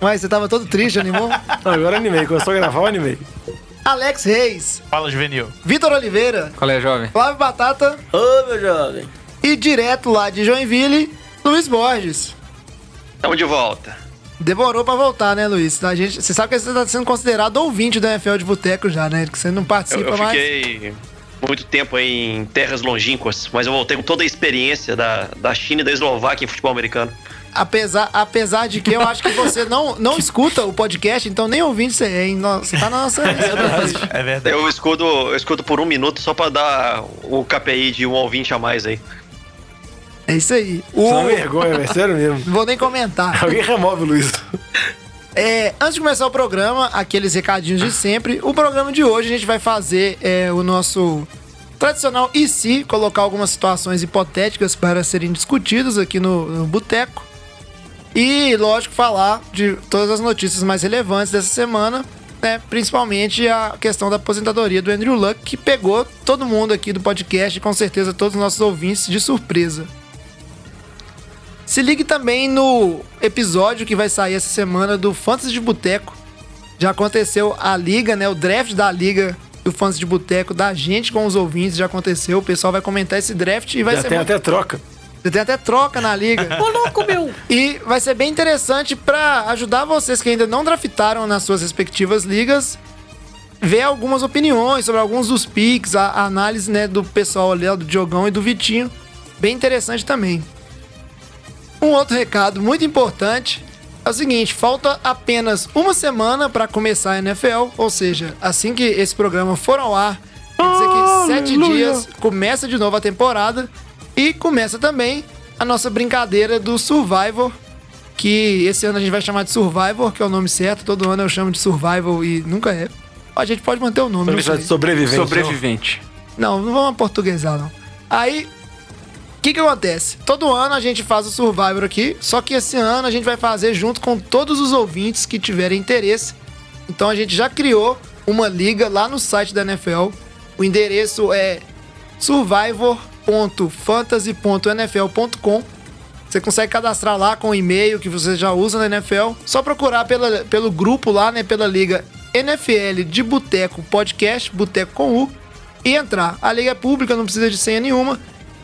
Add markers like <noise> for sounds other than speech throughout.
Mas você tava todo triste, animou? <laughs> Não, agora animei. Começou a gravar, eu animei. Alex Reis, Fala, Juvenil. Vitor Oliveira, Qual é, jovem? Flávio Batata Ô, meu jovem. e direto lá de Joinville, Luiz Borges. Tamo de volta. Demorou pra voltar, né, Luiz? A gente, você sabe que você tá sendo considerado ouvinte do NFL de Boteco já, né? Que você não Eu, participa eu mais. fiquei muito tempo aí em terras longínquas, mas eu voltei com toda a experiência da, da China e da Eslováquia em futebol americano. Apesar, apesar de que eu acho que você não, não <laughs> escuta o podcast, então nem ouvinte você é, Você tá na nossa lista. É verdade. Eu escuto, eu escuto por um minuto só pra dar o KPI de um ouvinte a mais aí. É isso aí. O... É uma vergonha, velho. Sério mesmo. Não <laughs> vou nem comentar. Alguém remove o Luiz. É, antes de começar o programa, aqueles recadinhos de sempre. O programa de hoje a gente vai fazer é, o nosso tradicional e se colocar algumas situações hipotéticas para serem discutidas aqui no, no Boteco. E, lógico, falar de todas as notícias mais relevantes dessa semana, né? Principalmente a questão da aposentadoria do Andrew Luck, que pegou todo mundo aqui do podcast e com certeza todos os nossos ouvintes de surpresa. Se ligue também no episódio que vai sair essa semana do Fantasy de Boteco. Já aconteceu a liga, né? O draft da liga do Fantasy de Boteco da gente com os ouvintes já aconteceu. O pessoal vai comentar esse draft e vai Já ser tem muito- até troca. Você tem até troca na liga. Ô, louco, meu! E vai ser bem interessante pra ajudar vocês que ainda não draftaram nas suas respectivas ligas, ver algumas opiniões sobre alguns dos picks, a, a análise né, do pessoal ali, do Diogão e do Vitinho. Bem interessante também. Um outro recado muito importante é o seguinte: falta apenas uma semana para começar a NFL, ou seja, assim que esse programa for ao ar, quer dizer que sete dias começa de novo a temporada e começa também a nossa brincadeira do Survivor, que esse ano a gente vai chamar de Survivor, que é o nome certo. Todo ano eu chamo de Survivor e nunca é. A gente pode manter o nome. Vamos de sobrevivente. Sobrevivente. Não, não vamos portuguesar, não. Aí, o que que acontece? Todo ano a gente faz o Survivor aqui, só que esse ano a gente vai fazer junto com todos os ouvintes que tiverem interesse. Então a gente já criou uma liga lá no site da NFL. O endereço é survivor.fantasy.nfl.com. Você consegue cadastrar lá com o e-mail que você já usa na NFL. Só procurar pela, pelo grupo lá, né? Pela liga NFL de Boteco Podcast, Boteco com U, e entrar. A liga é pública, não precisa de senha nenhuma.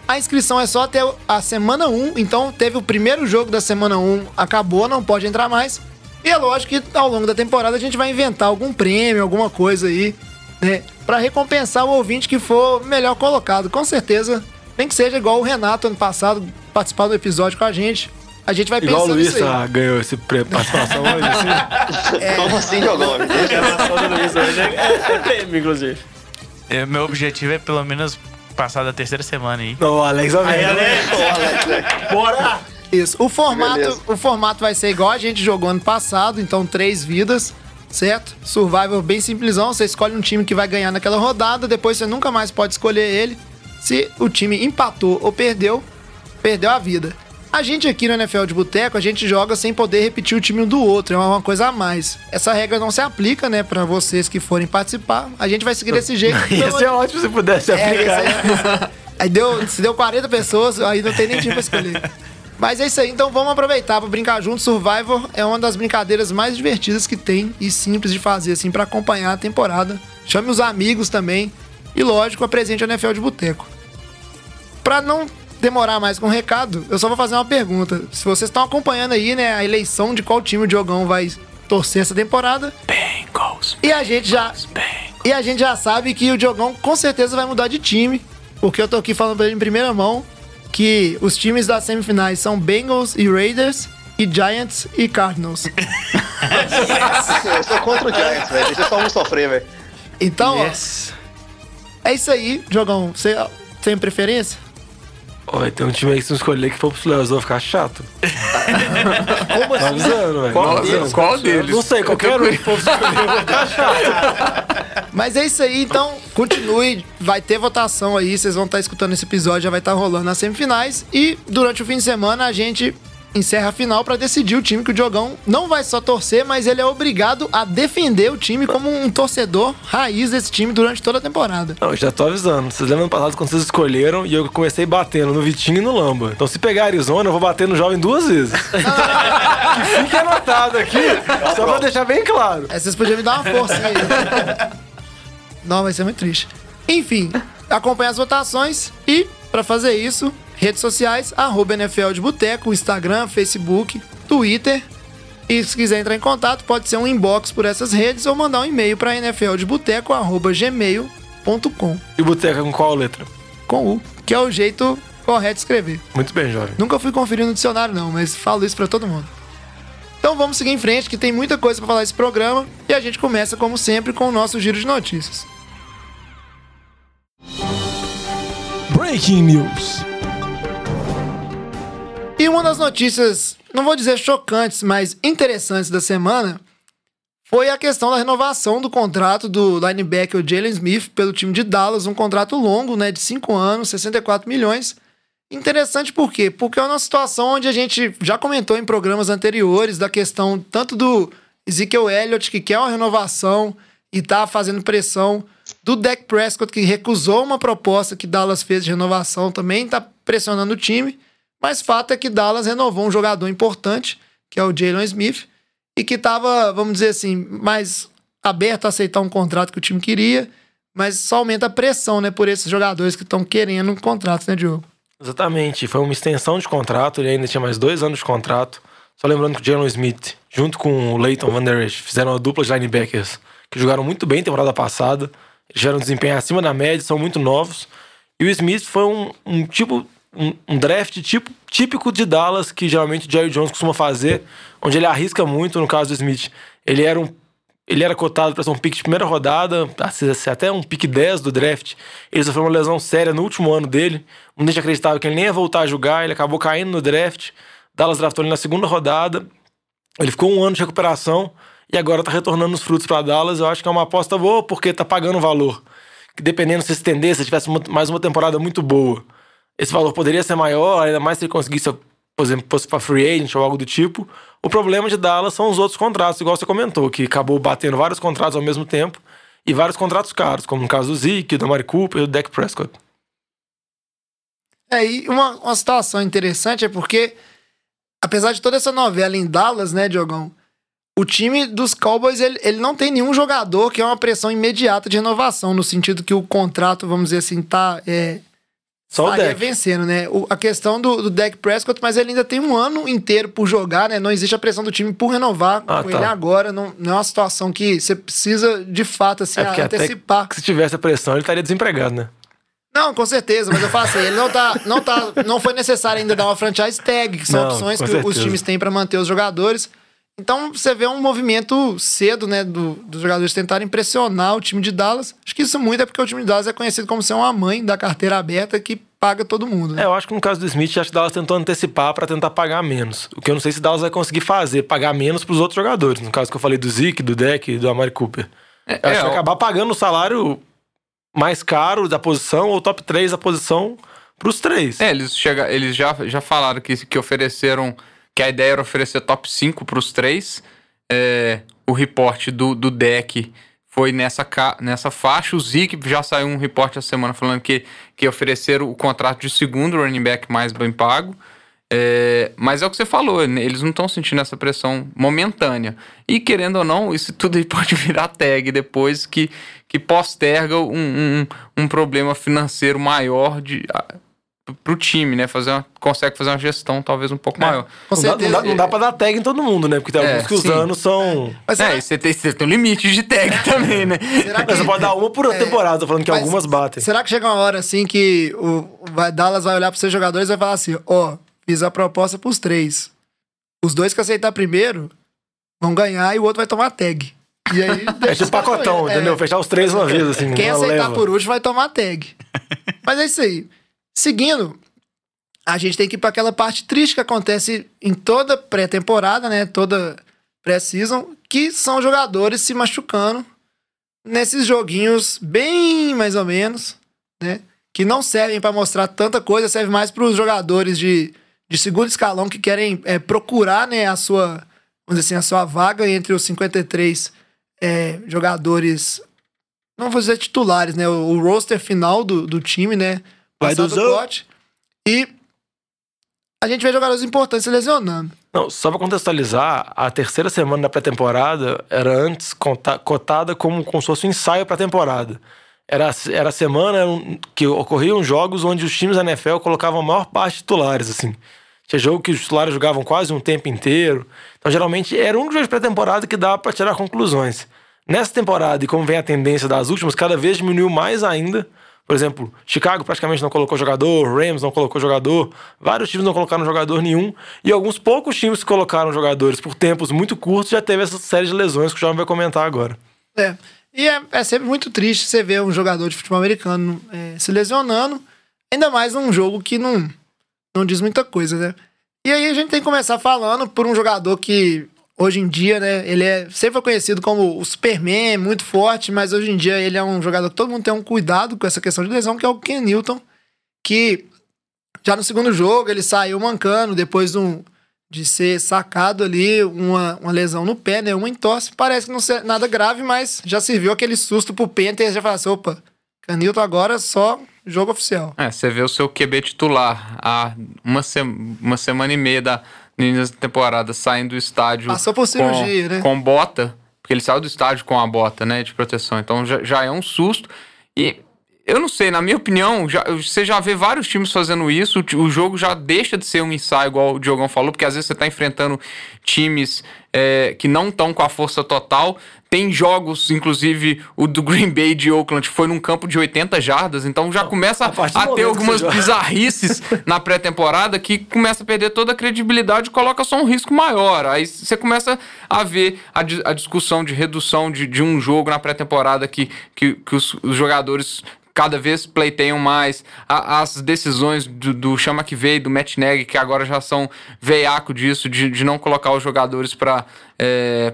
A inscrição é só até a semana 1, então teve o primeiro jogo da semana 1, acabou, não pode entrar mais. E é lógico que ao longo da temporada a gente vai inventar algum prêmio, alguma coisa aí, né? Pra recompensar o ouvinte que for melhor colocado. Com certeza, nem que seja igual o Renato ano passado, participar do episódio com a gente. A gente vai Igual o Luiz aí. tá, ganhou esse participação hoje, assim. <laughs> Como assim, hoje é, é prêmio, inclusive. É, meu objetivo é pelo menos passar da terceira semana aí. Não, o Alex vai ver. Bora! Isso. O formato, Beleza. o formato vai ser igual a gente jogou ano passado, então três vidas, certo? Survival bem simplesão, você escolhe um time que vai ganhar naquela rodada, depois você nunca mais pode escolher ele. Se o time empatou ou perdeu, perdeu a vida. A gente aqui no NFL de Boteco, a gente joga sem poder repetir o time um do outro, é uma coisa a mais. Essa regra não se aplica, né, pra vocês que forem participar. A gente vai seguir desse jeito. <laughs> Ia ser ótimo se pudesse É, aplicar. isso aí. Aí deu, se deu 40 pessoas, aí não tem nem time pra escolher. <laughs> Mas é isso aí, então vamos aproveitar pra brincar junto. Survivor é uma das brincadeiras mais divertidas que tem e simples de fazer, assim, pra acompanhar a temporada. Chame os amigos também. E lógico, apresente a NFL de Boteco. Pra não demorar mais com o recado, eu só vou fazer uma pergunta. Se vocês estão acompanhando aí, né, a eleição de qual time o Diogão vai torcer essa temporada. Bengals. E a gente já. E a gente já sabe que o Diogão com certeza vai mudar de time. Porque eu tô aqui falando pra ele em primeira mão que os times das semifinais são Bengals e Raiders e Giants e Cardinals. Eu sou contra o Giants, velho. Deixa só um sofrer, velho. Então, ó, Yes. é isso aí, Diogão. Você tem preferência? Ó, vai ter um time aí que se não escolher que for pro playoffs, vai ficar chato. <laughs> Como assim? Avisando, velho. Qual Tô deles? Qual deles? Não sei, qualquer um que for pro escolher vai ficar chato. <laughs> Mas é isso aí, então continue, vai ter votação aí, vocês vão estar escutando esse episódio, já vai estar rolando nas semifinais e durante o fim de semana a gente encerra a final pra decidir o time que o Diogão não vai só torcer, mas ele é obrigado a defender o time como um torcedor raiz desse time durante toda a temporada. Não, já tô avisando. Vocês lembram ano passado quando vocês escolheram e eu comecei batendo no Vitinho e no Lamba. Então se pegar Arizona, eu vou bater no jovem duas vezes. <laughs> que fique anotado aqui, só pra deixar bem claro. É, vocês podiam me dar uma força aí. Não, vai ser muito triste. Enfim, acompanhe as votações e, pra fazer isso, redes sociais, arroba NFL de Boteco, Instagram, Facebook, Twitter. E se quiser entrar em contato, pode ser um inbox por essas redes ou mandar um e-mail para nfldeboteco.gmail.com E boteca com qual letra? com U, que é o jeito correto de escrever. Muito bem, jovem. Nunca fui conferir no dicionário, não, mas falo isso pra todo mundo. Então vamos seguir em frente, que tem muita coisa pra falar nesse programa. E a gente começa, como sempre, com o nosso giro de notícias. Breaking News. E uma das notícias, não vou dizer chocantes, mas interessantes da semana, foi a questão da renovação do contrato do linebacker Jalen Smith pelo time de Dallas, um contrato longo, né, de 5 anos, 64 milhões. Interessante por quê? Porque é uma situação onde a gente já comentou em programas anteriores da questão tanto do Ezekiel Elliott, que quer uma renovação e tá fazendo pressão, do Dak Prescott, que recusou uma proposta que Dallas fez de renovação, também tá pressionando o time. Mas fato é que Dallas renovou um jogador importante, que é o Jalen Smith, e que estava, vamos dizer assim, mais aberto a aceitar um contrato que o time queria, mas só aumenta a pressão, né, por esses jogadores que estão querendo um contrato, né, Diogo? Exatamente, foi uma extensão de contrato, ele ainda tinha mais dois anos de contrato. Só lembrando que o Jalen Smith, junto com o Leighton Van Der Esch, fizeram uma dupla de linebackers que jogaram muito bem temporada passada, tiveram um desempenho acima da média, são muito novos. E o Smith foi um, um tipo, um, um draft tipo, típico de Dallas, que geralmente o Jerry Jones costuma fazer, onde ele arrisca muito, no caso do Smith. Ele era um ele era cotado para ser um pick de primeira rodada, até um pick 10 do draft. Ele sofreu uma lesão séria no último ano dele. Muita gente acreditava que ele nem ia voltar a jogar, ele acabou caindo no draft. Dallas draftou ele na segunda rodada. Ele ficou um ano de recuperação e agora tá retornando os frutos para Dallas. Eu acho que é uma aposta boa porque tá pagando valor. Que dependendo se estender, se tivesse mais uma temporada muito boa, esse valor poderia ser maior, ainda mais se ele conseguisse, por exemplo, fosse para free agent ou algo do tipo. O problema de Dallas são os outros contratos, igual você comentou, que acabou batendo vários contratos ao mesmo tempo e vários contratos caros, como no caso do Zeke, do Amari Cooper e do Dak Prescott. É, e uma, uma situação interessante é porque, apesar de toda essa novela em Dallas, né, Diogão? O time dos Cowboys, ele, ele não tem nenhum jogador que é uma pressão imediata de renovação, no sentido que o contrato, vamos dizer assim, tá é, Só o Dak. vencendo, né? O- a questão do, do Dak Prescott, mas ele ainda tem um ano inteiro por jogar, né? Não existe a pressão do time por renovar Ah, com tá. ele agora. Não, não é uma situação que você precisa, de fato, assim, É antecipar. se tivesse a pressão, ele estaria desempregado, né? Não, com certeza, mas eu falo assim, ele não tá, não tá, não foi necessário ainda dar uma franchise tag, que são Não, opções que os certeza. times têm pra manter os jogadores. Então você vê um movimento cedo, né, do- dos jogadores tentarem pressionar o time de Dallas. Acho que isso muito é porque o time de Dallas é conhecido como ser uma mãe da carteira aberta que paga todo mundo. Né? É, eu acho que no caso do Smith, acho que Dallas tentou antecipar pra tentar pagar menos. O que eu não sei se Dallas vai conseguir fazer, pagar menos pros outros jogadores. No caso que eu falei do Zeke, do Deck e do Amari Cooper. Eu acho que é, vai acabar pagando o salário mais caro da posição ou top 3 da posição pros três. É, eles, chega, eles já, já falaram que, que ofereceram. Que a ideia era oferecer top 5 pros três. É, o reporte do, do deck foi nessa, nessa faixa. O Zeke já saiu um reporte essa semana falando que, que ofereceram o contrato de segundo running back mais bem pago. É, mas é o que você falou, né? eles não estão sentindo essa pressão momentânea. E querendo ou não, isso tudo aí <laughs> pode virar tag depois que, que posterga um, um, um problema financeiro maior de, pro time, né? Fazer uma, consegue fazer uma gestão talvez um pouco maior. Com Não dá, não, dá, não dá pra dar tag em todo mundo, né? Porque tem É, alguns que os sim. anos são. Mas É, será, você tem, você tem um limite de tag <laughs> também, né? será Mas você pode dar uma por É, temporada, tô falando que mas algumas batem. Será que chega uma hora assim que o vai, Dallas vai olhar para seus jogadores e vai falar assim: ó, fiz a proposta pros três. Os dois que aceitar primeiro vão ganhar e o outro vai tomar tag. E aí. <laughs> É tipo pacotão, É. entendeu? Fechar os três uma vez, assim. Quem aceitar leva. por último vai tomar tag. <laughs> Mas é isso aí. Seguindo, a gente tem que ir para aquela parte triste que acontece em toda pré-temporada, né? Toda pré-season, que são jogadores se machucando nesses joguinhos bem mais ou menos, né? Que não servem para mostrar tanta coisa, serve mais para os jogadores de, de segundo escalão que querem é, procurar, né, a sua, vamos assim, a sua vaga entre os 53 é, jogadores, não vou dizer titulares, né? O, o roster final do, do time, né? Vai Passado dozão. o pote. E a gente vê jogadores importantes se lesionando. Não, só pra contextualizar, a terceira semana da pré-temporada era antes cotada como, como se fosse um ensaio pra temporada. Era, era a semana que ocorriam jogos onde os times da NFL colocavam a maior parte de titulares, assim. Tinha jogo que os titulares jogavam quase um tempo inteiro. Então, geralmente, era um jogo de pré-temporada que dava pra tirar conclusões. Nessa temporada, e como vem a tendência das últimas, cada vez diminuiu mais ainda. Por exemplo, Chicago praticamente não colocou jogador, Rams não colocou jogador, vários times não colocaram jogador nenhum, e alguns poucos times que colocaram jogadores por tempos muito curtos já teve essa série de lesões que o João vai comentar agora. É. E é, é sempre muito triste você ver um jogador de futebol americano é, se lesionando, ainda mais num jogo que não, não diz muita coisa, né? E aí a gente tem que começar falando por um jogador que hoje em dia, né, ele é sempre foi conhecido como o Superman, muito forte, mas hoje em dia ele é um jogador que todo mundo tem um cuidado com essa questão de lesão, que é o Ken Newton, que já no segundo jogo ele saiu mancando depois de, um, de ser sacado ali, uma, uma lesão no pé, né? Uma entorse. Parece que não é nada grave, mas já serviu aquele susto pro Panthers já falou assim: opa, Canilton agora só jogo oficial. É, você vê o seu QB titular há uma, se- uma semana e meia da da temporada saindo do estádio. Passou por cirurgia, com, né? Com bota, porque ele saiu do estádio com a bota, né, de proteção. Então já, já é um susto. E eu não sei, na minha opinião, já, você já vê vários times fazendo isso. O, o jogo já deixa de ser um ensaio, igual o Diogão falou, porque às vezes você tá enfrentando times é, que não estão com a força total. Tem jogos, inclusive o do Green Bay de Oakland, foi num campo de 80 jardas, então já começa a a ter algumas bizarrices <laughs> na pré-temporada que começa a perder toda a credibilidade e coloca só um risco maior. Aí você começa a ver a, a discussão de redução de, de um jogo na pré-temporada que, que, que os, os jogadores cada vez pleiteiam mais. A- as decisões do, do Chama que veio, do Matt Nagy, que agora já são veiaco disso, de, de não colocar os jogadores para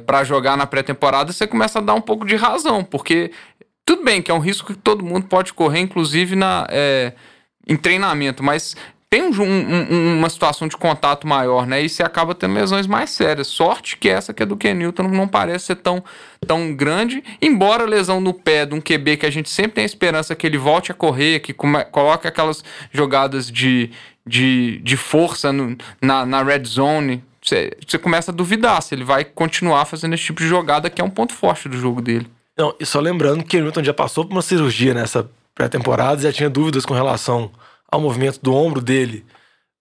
para jogar na pré-temporada, você começa a dar um pouco de razão, porque tudo bem que é um risco que todo mundo pode correr, inclusive na, é, em treinamento, mas tem um, um- um- uma situação de contato maior, né? E você acaba tendo lesões mais sérias. Sorte que essa que é do Ken Newton não parece ser tão, tão grande, embora a lesão no pé de um QB que a gente sempre tem a esperança que ele volte a correr, que coloque aquelas jogadas de, de, de força no- na, na red zone. Você, você começa a duvidar se ele vai continuar fazendo esse tipo de jogada, que é um ponto forte do jogo dele. Não, e só lembrando que o Newton já passou por uma cirurgia nessa pré-temporada, já tinha dúvidas com relação ao movimento do ombro dele,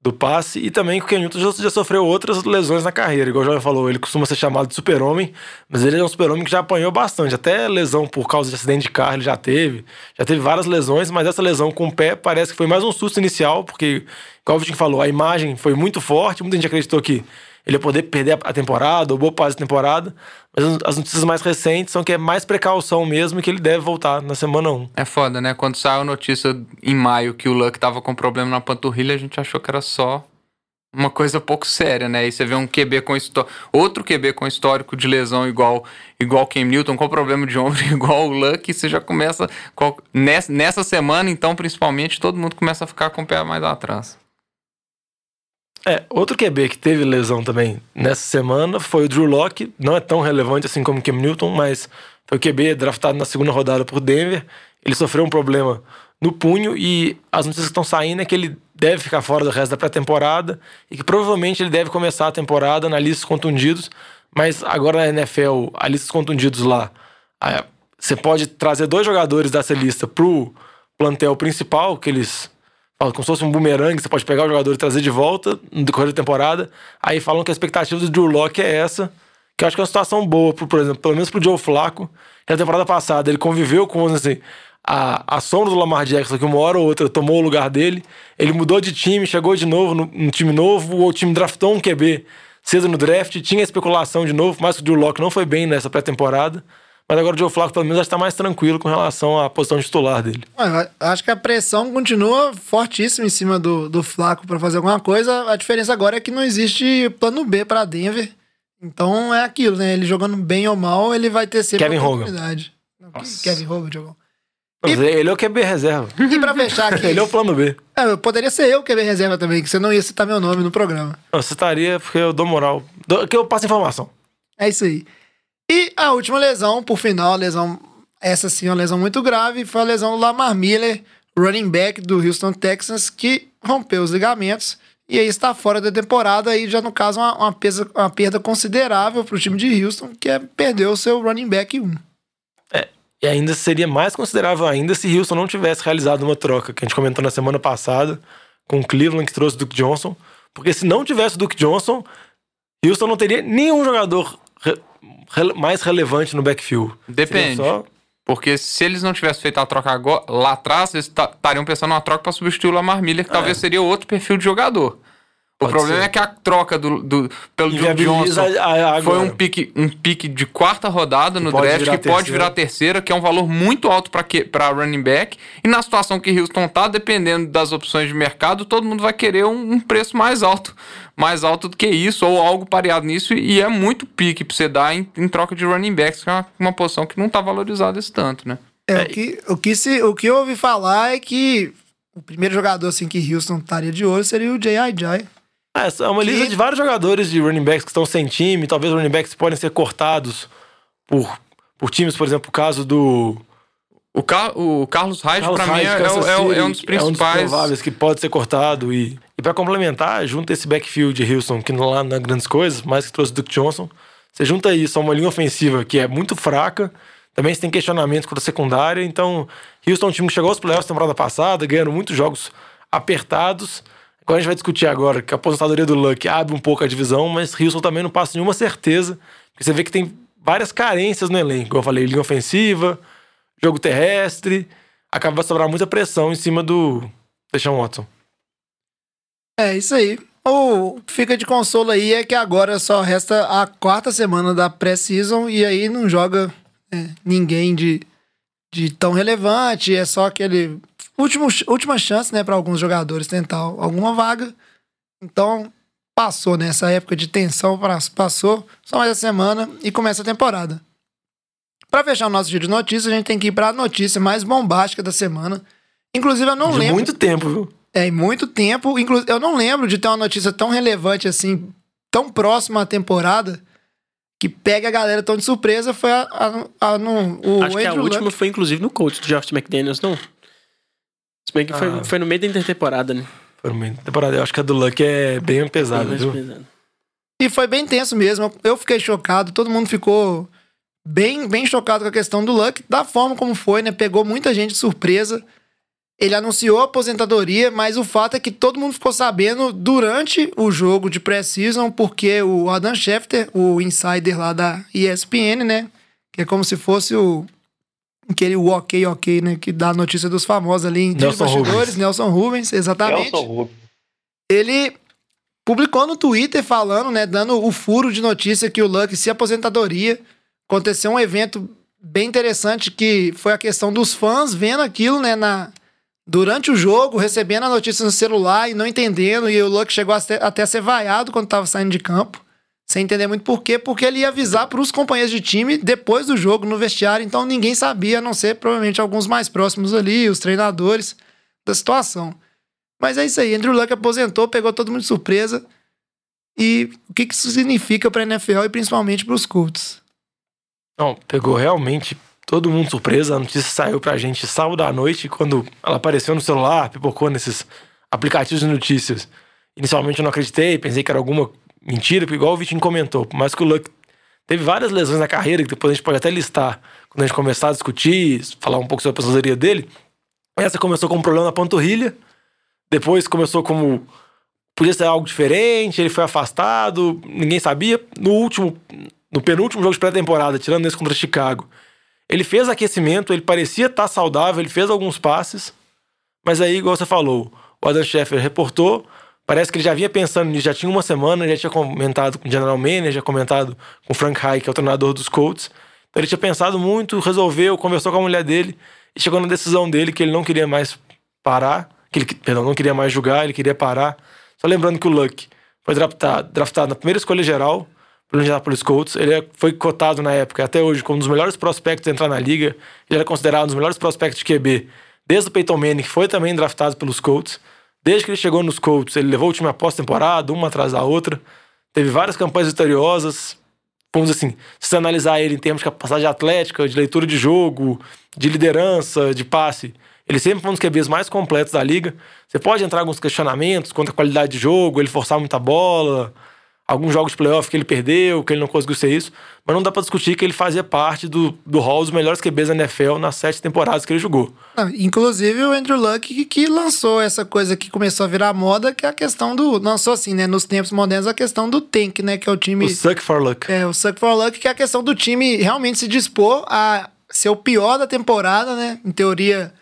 do passe, e também que o Ken Newton já, já sofreu outras lesões na carreira. Igual o Jovem falou, ele costuma ser chamado de super-homem, mas ele é um super-homem que já apanhou bastante. Até lesão por causa de acidente de carro ele já teve. Já teve várias lesões, mas essa lesão com o pé parece que foi mais um susto inicial, porque, igual o Vitinho falou, a imagem foi muito forte, muita gente acreditou que ele ia poder perder a- temporada, ou boa parte da temporada. Mas as- as notícias mais recentes são que é mais precaução mesmo que ele deve voltar na semana 1. É foda, né? Quando saiu a notícia em maio que o Luck tava com problema na panturrilha, a gente achou que era só uma coisa pouco séria, né? E você vê um QB com histó- outro QB com histórico de lesão igual igual Cam Newton, com problema de ombro <laughs> igual o Luck, você já começa nessa, nessa semana, então, principalmente, todo mundo começa a ficar com o pé mais atrás. É, outro QB que teve lesão também nessa semana foi o Drew Locke. Não é tão relevante assim como o Cam Newton, mas foi o QB draftado na segunda rodada por Denver. Ele sofreu um problema no punho e as notícias que estão saindo é que ele deve ficar fora do resto da pré-temporada e que provavelmente ele deve começar a temporada na lista dos contundidos. Mas agora na NFL, a lista dos contundidos lá, você pode trazer dois jogadores dessa lista pro plantel principal, que eles como se fosse um bumerangue, você pode pegar o jogador e trazer de volta no decorrer da temporada. Aí falam que a expectativa do Drew Locke é essa, que eu acho que é uma situação boa, pro, por exemplo, pelo menos pro Joe Flacco, que na temporada passada ele conviveu com, assim, a, a sombra do Lamar Jackson, que uma hora ou outra tomou o lugar dele, ele mudou de time, chegou de novo no, num time novo, ou o time draftou um QB cedo no draft, tinha especulação de novo, mas o Drew Locke não foi bem nessa pré-temporada, Mas agora o Joe Flacco, pelo menos, está mais tranquilo com relação à posição titular dele. Ué, eu Acho que a pressão continua fortíssima em cima do, do Flaco para fazer alguma coisa. A diferença agora é que não existe plano B para Denver. Então é aquilo, né? Ele jogando bem ou mal, ele vai ter sempre Kevin Hogan. oportunidade. Não, que- Kevin Hogan jogou. Mas Ele é o QB reserva. <laughs> E pra fechar aqui, <laughs> Ele é o plano B. é, eu poderia ser eu que é reserva também, que você não ia citar meu nome no programa. Você estaria porque eu dou moral. Dou- que eu passo informação. É isso aí. E a última lesão, por final, lesão, essa sim, é uma lesão muito grave, foi a lesão do Lamar Miller, running back do Houston Texans, que rompeu os ligamentos e aí está fora da temporada e já no caso uma, uma, pesa- uma perda considerável para o time de Houston, que é perder o seu running back 1. E ainda seria mais considerável ainda se Houston não tivesse realizado uma troca, que a gente comentou na semana passada, com o Cleveland que trouxe o Duke Johnson. Porque se não tivesse o Duke Johnson, Houston não teria nenhum jogador mais relevante no backfield. Depende. Porque se eles não tivessem feito a troca agora, lá atrás, eles ta- estariam pensando numa troca para substituir o Lamar Miller, que talvez seria outro perfil de jogador. O Pode problema ser. é que a troca do, do- pelo Duke Johnson a- a- foi um pique, um pique de quarta rodada no pode draft, que pode terceira. virar terceira, que é um valor muito alto para running back. E na situação que Houston tá, dependendo das opções de mercado, todo mundo vai querer um, um preço mais alto. Mais alto do que isso, ou algo pareado nisso, e é muito pique para você dar em, em troca de running backs, que é uma, uma posição que não tá valorizada esse tanto, né? É, o, que, o, que se, o que eu ouvi falar é que o primeiro jogador assim, que Houston estaria de olho seria o J.I.J. É, essa é uma Que- lista de vários jogadores de running backs que estão sem time. Talvez running backs podem ser cortados por, por times, por exemplo, o caso do. O, Car o Carlos Hyde, pra mim, é, Kansas é o- é City, um dos principais. prováveis que pode ser cortado. E, e para complementar, junta esse backfield de Houston, que não lá não é grandes coisas, mas que trouxe o Duke Johnson. Você junta isso a uma linha ofensiva que é muito fraca. Também você tem questionamentos contra a secundária. Então, Houston é um time que chegou aos playoffs na temporada passada, ganhando muitos jogos apertados. Agora a gente vai discutir agora que a aposentadoria do Luck abre um pouco a divisão, mas Houston também não passa nenhuma certeza. Porque você vê que tem várias carências no elenco. Como eu falei, linha ofensiva, jogo terrestre. Acaba sobrar muita pressão em cima do Deshaun Watson. É isso aí. O que fica de consolo aí é que agora só resta a quarta semana da pré-season e aí não joga é, ninguém de, de tão relevante. É só aquele último, última chance, né, para alguns jogadores tentar alguma vaga. Então passou nessa época de tensão, passou só mais a semana e começa a temporada. Para fechar o nosso giro de notícias, a gente tem que ir para a notícia mais bombástica da semana. Inclusive, eu não de lembro. muito tempo, viu? É, em muito tempo. Inclu eu não lembro de ter uma notícia tão relevante assim, tão próxima à temporada, que pega a galera tão de surpresa. Foi a, a, a- no, o Acho que a Andrew última Luck. foi, inclusive, no coach do Josh McDaniels, não? Se bem que foi, Ah. foi no meio da intertemporada, né? Foi no meio da temporada. Eu acho que a do Luck é bem pesada, mais viu? pesado. E foi bem tenso mesmo. Eu fiquei chocado, todo mundo ficou bem, bem chocado com a questão do Luck, da forma como foi, né? Pegou muita gente de surpresa. Ele anunciou a aposentadoria, mas o fato é que todo mundo ficou sabendo durante o jogo de pré-season, porque o Adam Schefter, o insider lá da ESPN, né? Que é como se fosse o aquele o ok, ok, né? Que dá a notícia dos famosos ali em Nelson bastidores, Rubens. Nelson Rubens, exatamente Nelson Rubens. ele publicou no Twitter falando, né, dando o furo de notícia que o Luck se aposentadoria. Aconteceu um evento bem interessante que foi a questão dos fãs vendo aquilo, né, na durante o jogo, recebendo a notícia no celular e não entendendo, e o Luck chegou até, até a ser vaiado quando estava saindo de campo, sem entender muito por quê, porque ele ia avisar para os companheiros de time depois do jogo no vestiário, então ninguém sabia, a não ser provavelmente alguns mais próximos ali, os treinadores da situação. Mas é isso aí. Andrew Luck aposentou, pegou todo mundo de surpresa. E o que, que isso significa para a NFL e principalmente para os Colts? Não, pegou realmente todo mundo surpresa. A notícia saiu pra gente sábado à noite, quando ela apareceu no celular, pipocou nesses aplicativos de notícias. Inicialmente eu não acreditei, pensei que era alguma mentira, porque igual o Vitinho comentou, por mais que o Luck teve várias lesões na carreira, que depois a gente pode até listar quando a gente começar a discutir, falar um pouco sobre a aposentadoria dele. Essa começou com um problema na panturrilha, depois começou como podia ser algo diferente, ele foi afastado, ninguém sabia. No último, no penúltimo jogo de pré-temporada, tirando esse contra Chicago, ele fez aquecimento, ele parecia estar saudável, ele fez alguns passes, mas aí, igual você falou, o Adam Schefter reportou, parece que ele já vinha pensando nisso, já tinha uma semana, já tinha comentado com o General Manager, comentado com o Frank Reich, que é o treinador dos Colts, Então ele tinha pensado muito, resolveu, conversou com a mulher dele e chegou na decisão dele que ele não queria mais parar, que ele, perdão, não queria mais jogar, ele queria parar. Só lembrando que o Luck foi draftado, draftado na primeira escolha geral pelo Indianapolis Colts. Ele é- foi cotado na época, até hoje, como um dos melhores prospectos a entrar na liga. Ele era considerado um dos melhores prospectos de QB, desde o Peyton Manning, que foi também draftado pelos Colts. Desde que ele chegou nos Colts, ele levou o time após temporada, uma atrás da outra. Teve várias campanhas vitoriosas. Vamos assim, se analisar ele em termos de capacidade atlética, de leitura de jogo, de liderança, de passe, ele sempre foi um dos QBs mais completos da liga. Você pode entrar alguns questionamentos quanto à qualidade de jogo, ele forçar muita bola, alguns jogos de playoff que ele perdeu, que ele não conseguiu ser isso, mas não dá pra discutir que ele fazia parte do, do hall dos melhores QBs da NFL nas sete temporadas que ele jogou. Ah, Inclusive o Andrew Luck que, que lançou essa coisa que começou a virar moda, que é a questão do. Lançou assim, né? Nos tempos modernos, a questão do tank, né? Que é o time. O suck for luck. É, o Suck for Luck, que é a questão do time realmente se dispor a ser o pior da temporada, né? Em teoria,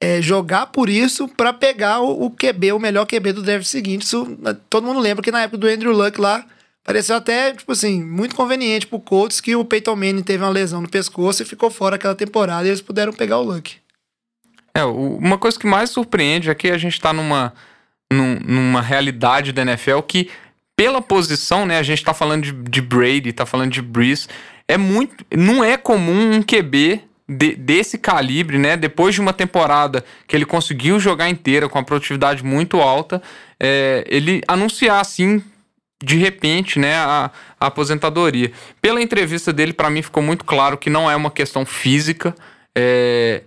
é, jogar por isso pra pegar o, o QB, o melhor QB do draft seguinte. Isso, né, todo mundo lembra que na época do Andrew Luck lá, pareceu até, tipo assim, muito conveniente pro Colts que o Peyton Manning teve uma lesão no pescoço e ficou fora aquela temporada e eles puderam pegar o Luck. É, uma coisa que mais surpreende é que a gente tá numa, num- numa realidade da NFL que, pela posição, né, a gente tá falando de, de Brady, tá falando de Breeze, é muito. Não é comum um QB de- desse calibre, né? Depois de uma temporada que ele conseguiu jogar inteira com a produtividade muito alta, é, ele anunciar assim de repente, né, a, a aposentadoria. Pela entrevista dele, pra mim ficou muito claro que não é uma questão física. É,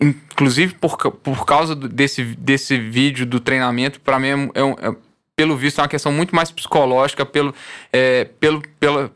inclusive por, por causa desse, desse vídeo do treinamento, pra mim é, é é- pelo visto é uma questão muito mais psicológica, pelo, é, pelo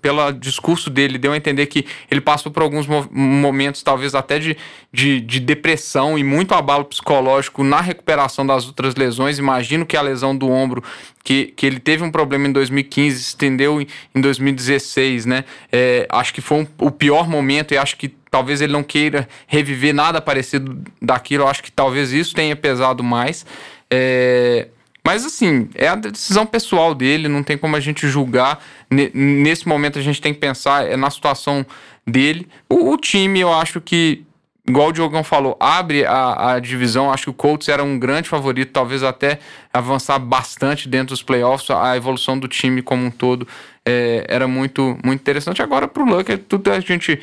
pela discurso dele, deu a entender que ele passou por alguns mo- momentos, talvez até de, de, de depressão e muito abalo psicológico na recuperação das outras lesões. Imagino que a lesão do ombro, que, que ele teve um problema em 2015, se estendeu em, em 2016, né? É, acho que foi um- o pior momento e acho que talvez ele não queira reviver nada parecido daquilo. Acho que talvez isso tenha pesado mais. É, mas assim, é a decisão pessoal dele, não tem como a gente julgar. Ne- Nesse momento a gente tem que pensar é na situação dele. O, o time, eu acho que, igual o Diogão falou, abre a, a divisão. Acho que o Colts era um grande favorito, talvez até avançar bastante dentro dos playoffs. A evolução do time como um todo é, era muito, muito interessante. Agora, pro Luck, é tudo a gente,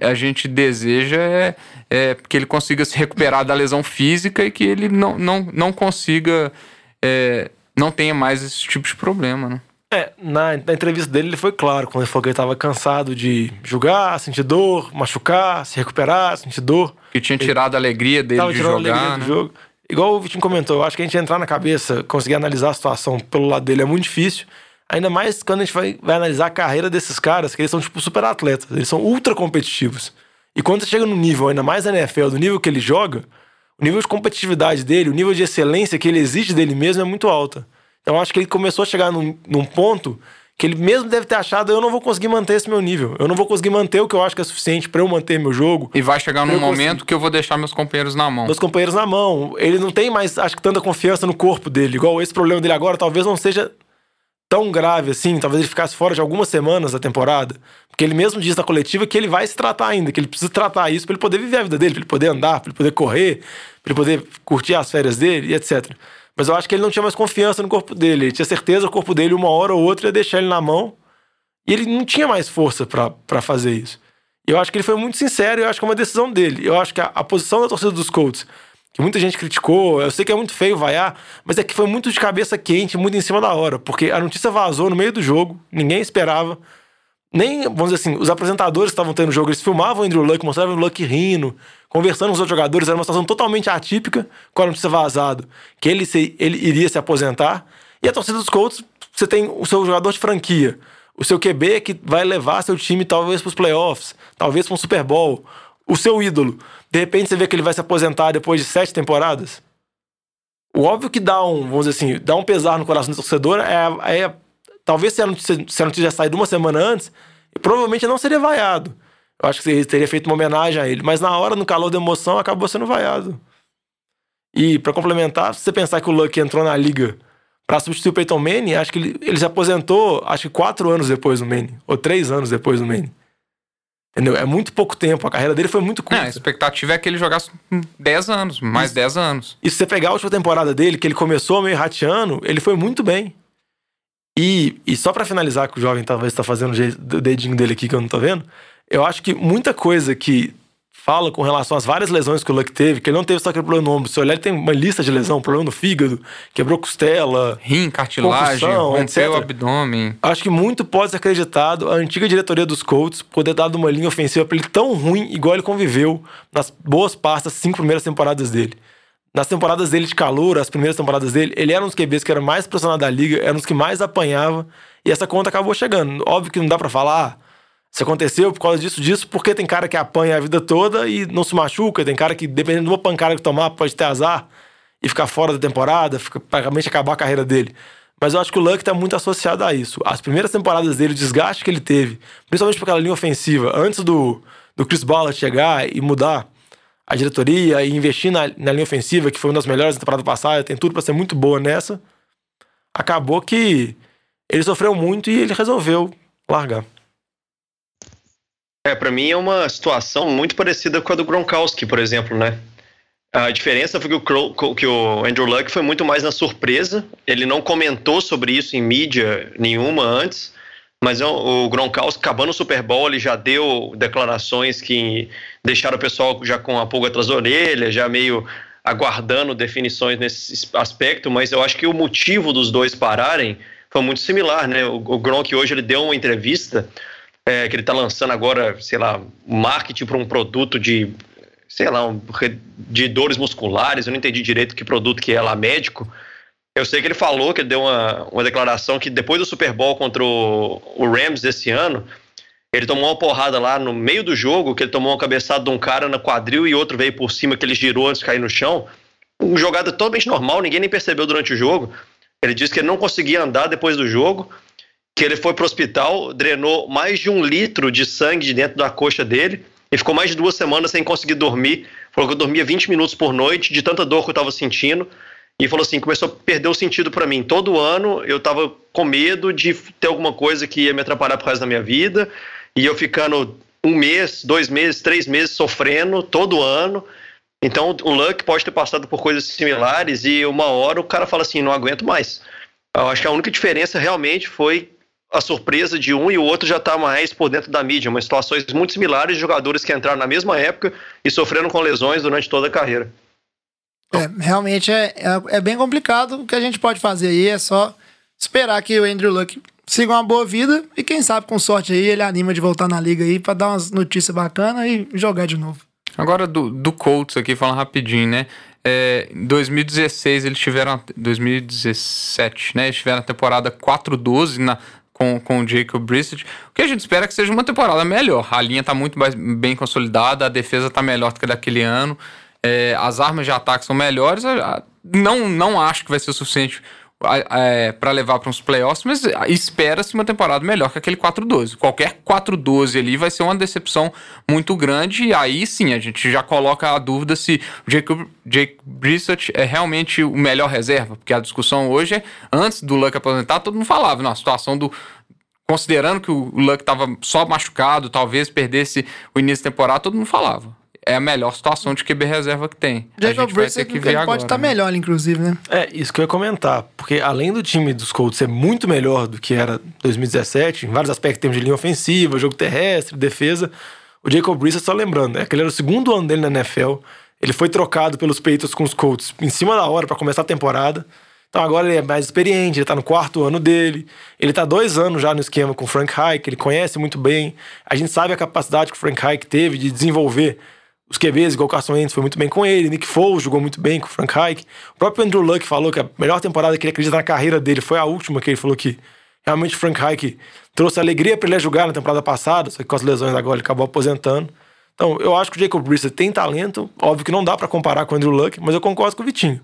a gente deseja é, é que ele consiga se recuperar da lesão física e que ele não, não, não consiga. É, não tenha mais esse tipo de problema, né? É, na, na entrevista dele ele foi claro, quando ele falou que ele tava cansado de jogar, sentir dor, machucar, se recuperar, sentir dor. Que tinha tirado a alegria dele de tirando a jogar. alegria né? do jogo. Igual o Vitinho comentou, eu acho que a gente entrar na cabeça, conseguir analisar a situação pelo lado dele é muito difícil. Ainda mais quando a gente vai, vai analisar a carreira desses caras, que eles são tipo super atletas, eles são ultra competitivos. E quando você chega no nível, ainda mais da NFL, do nível que ele joga, o nível de competitividade dele, o nível de excelência que ele exige dele mesmo é muito alta. Então eu acho que ele começou a chegar num, num ponto que ele mesmo deve ter achado, eu não vou conseguir manter esse meu nível. Eu não vou conseguir manter o que eu acho que é suficiente pra eu manter meu jogo. E vai chegar num momento que eu vou deixar meus companheiros na mão. meus companheiros na mão. Ele não tem mais, acho que, tanta confiança no corpo dele. Igual esse problema dele agora, talvez não seja tão grave assim. Talvez ele ficasse fora de algumas semanas da temporada. Porque ele mesmo diz na coletiva que ele vai se tratar ainda, que ele precisa tratar isso pra ele poder viver a vida dele, pra ele poder andar, pra ele poder correr, pra ele poder curtir as férias dele e etc. Mas eu acho que ele não tinha mais confiança no corpo dele. Ele tinha certeza que o corpo dele, uma hora ou outra, ia deixar ele na mão. E ele não tinha mais força pra fazer isso. E eu acho que ele foi muito sincero e eu acho que é uma decisão dele. Eu acho que a, a posição da torcida dos Colts, que muita gente criticou, eu sei que é muito feio vaiar, mas é que foi muito de cabeça quente, muito em cima da hora, porque a notícia vazou no meio do jogo, ninguém esperava. Nem, vamos dizer assim, os apresentadores que estavam tendo o jogo, eles filmavam o Andrew Luck, mostravam o Luck rindo, conversando com os outros jogadores, era uma situação totalmente atípica com a notícia vazada, que ele, se, ele iria se aposentar. E a torcida dos Colts, você tem o seu jogador de franquia, o seu QB que vai levar seu time talvez para os playoffs, talvez para um Super Bowl, o seu ídolo. De repente você vê que ele vai se aposentar depois de sete temporadas. O óbvio que dá um, vamos dizer assim, dá um pesar no coração do torcedor é, é talvez se a notícia, se a notícia tivesse saído uma semana antes, provavelmente não seria vaiado. Eu acho que ele teria feito uma homenagem a ele, mas na hora, no calor da emoção, acabou sendo vaiado. E pra complementar, se você pensar que o Luck entrou na liga pra substituir o Peyton Manning, acho que ele, ele se aposentou, acho que quatro anos depois do Manning, ou três anos depois do Manning. Entendeu? É muito pouco tempo. A carreira dele foi muito Não, a curta. expectativa é que ele jogasse hum, 10 anos, mais 10 anos. E se você pegar a última temporada dele, que ele começou meio rateando, ele foi muito bem. E, e só pra finalizar, que o jovem talvez tá fazendo o dedinho dele aqui que eu não tô vendo, eu acho que muita coisa que fala com relação às várias lesões que o Luck teve, que ele não teve só aquele problema no ombro. Se olhar, ele tem uma lista de lesão, problema no fígado, quebrou costela. Rim, cartilagem, rompeu o abdômen. Acho que muito pode ser acreditado a antiga diretoria dos Colts poder dar uma linha ofensiva pra ele tão ruim, igual ele conviveu nas boas partes das cinco primeiras temporadas dele. Nas temporadas dele de calor, as primeiras temporadas dele, ele era um dos QBs que era mais pressionado da liga, era um dos que mais apanhava, e essa conta acabou chegando. Óbvio que não dá pra falar, ah, aconteceu por causa disso, disso, porque tem cara que apanha a vida toda e não se machuca, tem cara que, dependendo de uma pancada que tomar, pode ter azar e ficar fora da temporada, fica, praticamente acabar a carreira dele. Mas eu acho que o Luck tá muito associado a isso. As primeiras temporadas dele, o desgaste que ele teve, principalmente por aquela linha ofensiva, antes do, do Chris Ballard chegar e mudar a diretoria e investir na, na linha ofensiva, que foi uma das melhores da temporada passada, tem tudo pra ser muito boa nessa. Acabou que ele sofreu muito e ele resolveu largar. É, pra mim é uma situação muito parecida com a do Gronkowski, por exemplo, né? A diferença foi que o, Cro- que o Andrew Luck foi muito mais na surpresa. Ele não comentou sobre isso em mídia nenhuma antes. Mas é o Gronkowski, acabando o Super Bowl, ele já deu declarações que deixaram o pessoal já com a pulga atrás da orelha, já meio aguardando definições nesse aspecto. Mas eu acho que o motivo dos dois pararem foi muito similar, né? O, o Gronk hoje ele deu uma entrevista é, que ele está lançando agora, sei lá, marketing para um produto de, sei lá, um, de dores musculares. Eu não entendi direito que produto que é lá, médico. Eu sei que ele falou que ele deu uma, uma declaração que depois do Super Bowl contra o, o Rams desse ano, ele tomou uma porrada lá no meio do jogo, que ele tomou uma cabeçada de um cara na quadril e outro veio por cima, que ele girou antes de cair no chão. Uma jogada totalmente normal, ninguém nem percebeu durante o jogo. Ele disse que ele não conseguia andar depois do jogo, que ele foi pro hospital, drenou mais de um litro de sangue de dentro da coxa dele e ficou mais de duas semanas sem conseguir dormir. Falou que eu dormia 20 minutos por noite, de tanta dor que eu tava sentindo. E falou assim: começou a perder o sentido para mim. Todo ano eu tava com medo de ter alguma coisa que ia me atrapalhar pro resto da minha vida. E eu ficando um mês, dois meses, três meses sofrendo todo ano. Então o Luck pode ter passado por coisas similares e uma hora o cara fala assim: não aguento mais. Eu acho que a única diferença realmente foi a surpresa de um e o outro já tá mais por dentro da mídia, mas situações muito similares de jogadores que entraram na mesma época e sofreram com lesões durante toda a carreira. É, realmente é, é, é bem complicado. O que a gente pode fazer aí é só esperar que o Andrew Luck siga uma boa vida e quem sabe com sorte aí ele anima de voltar na liga aí pra dar umas notícias bacanas e jogar de novo. Agora do, do Colts aqui, falando rapidinho, né? É, em 2016 eles tiveram. 2017, né? Eles tiveram a temporada 4-12 na, com, com o Jacob Brissett. O que a gente espera é que seja uma temporada melhor. A linha tá muito mais, bem consolidada, a defesa tá melhor do que daquele ano. É, as armas de ataque são melhores. Não, não acho que vai ser o suficiente para levar para uns playoffs, mas espera-se uma temporada melhor que aquele 4-12. Qualquer 4-12 ali vai ser uma decepção muito grande, e aí sim a gente já coloca a dúvida se Jacob, Jake Brissett é realmente o melhor reserva, porque a discussão hoje é, antes do Luck aposentar, todo mundo falava, na situação do. Considerando que o Luck estava só machucado, talvez perdesse o início da temporada, todo mundo falava. É a melhor situação de QB reserva que tem. a Jacob Brissett que ver pode estar né? melhor, inclusive, né? É, isso que eu ia comentar. Porque além do time dos Colts ser muito melhor do que era 2017, em vários aspectos, temos de linha ofensiva, jogo terrestre, defesa, o Jacob Brissett, só lembrando, é que ele era o segundo ano dele na NFL, ele foi trocado pelos Patriots com os Colts em cima da hora para começar a temporada. Então agora ele é mais experiente, ele tá no quarto ano dele, ele tá dois anos já no esquema com o Frank Reich, ele conhece muito bem. A gente sabe a capacidade que o Frank Reich teve de desenvolver os QBs, igual o Carson Wentz foi muito bem com ele, Nick Foles jogou muito bem com o Frank Reich. O próprio Andrew Luck falou que a melhor temporada que ele acredita na carreira dele foi a última, que ele falou que realmente o Frank Reich trouxe alegria para ele jogar na temporada passada, só que com as lesões agora ele acabou aposentando. Então, eu acho que o Jacob Brissett tem talento, óbvio que não dá para comparar com o Andrew Luck, mas eu concordo com o Vitinho.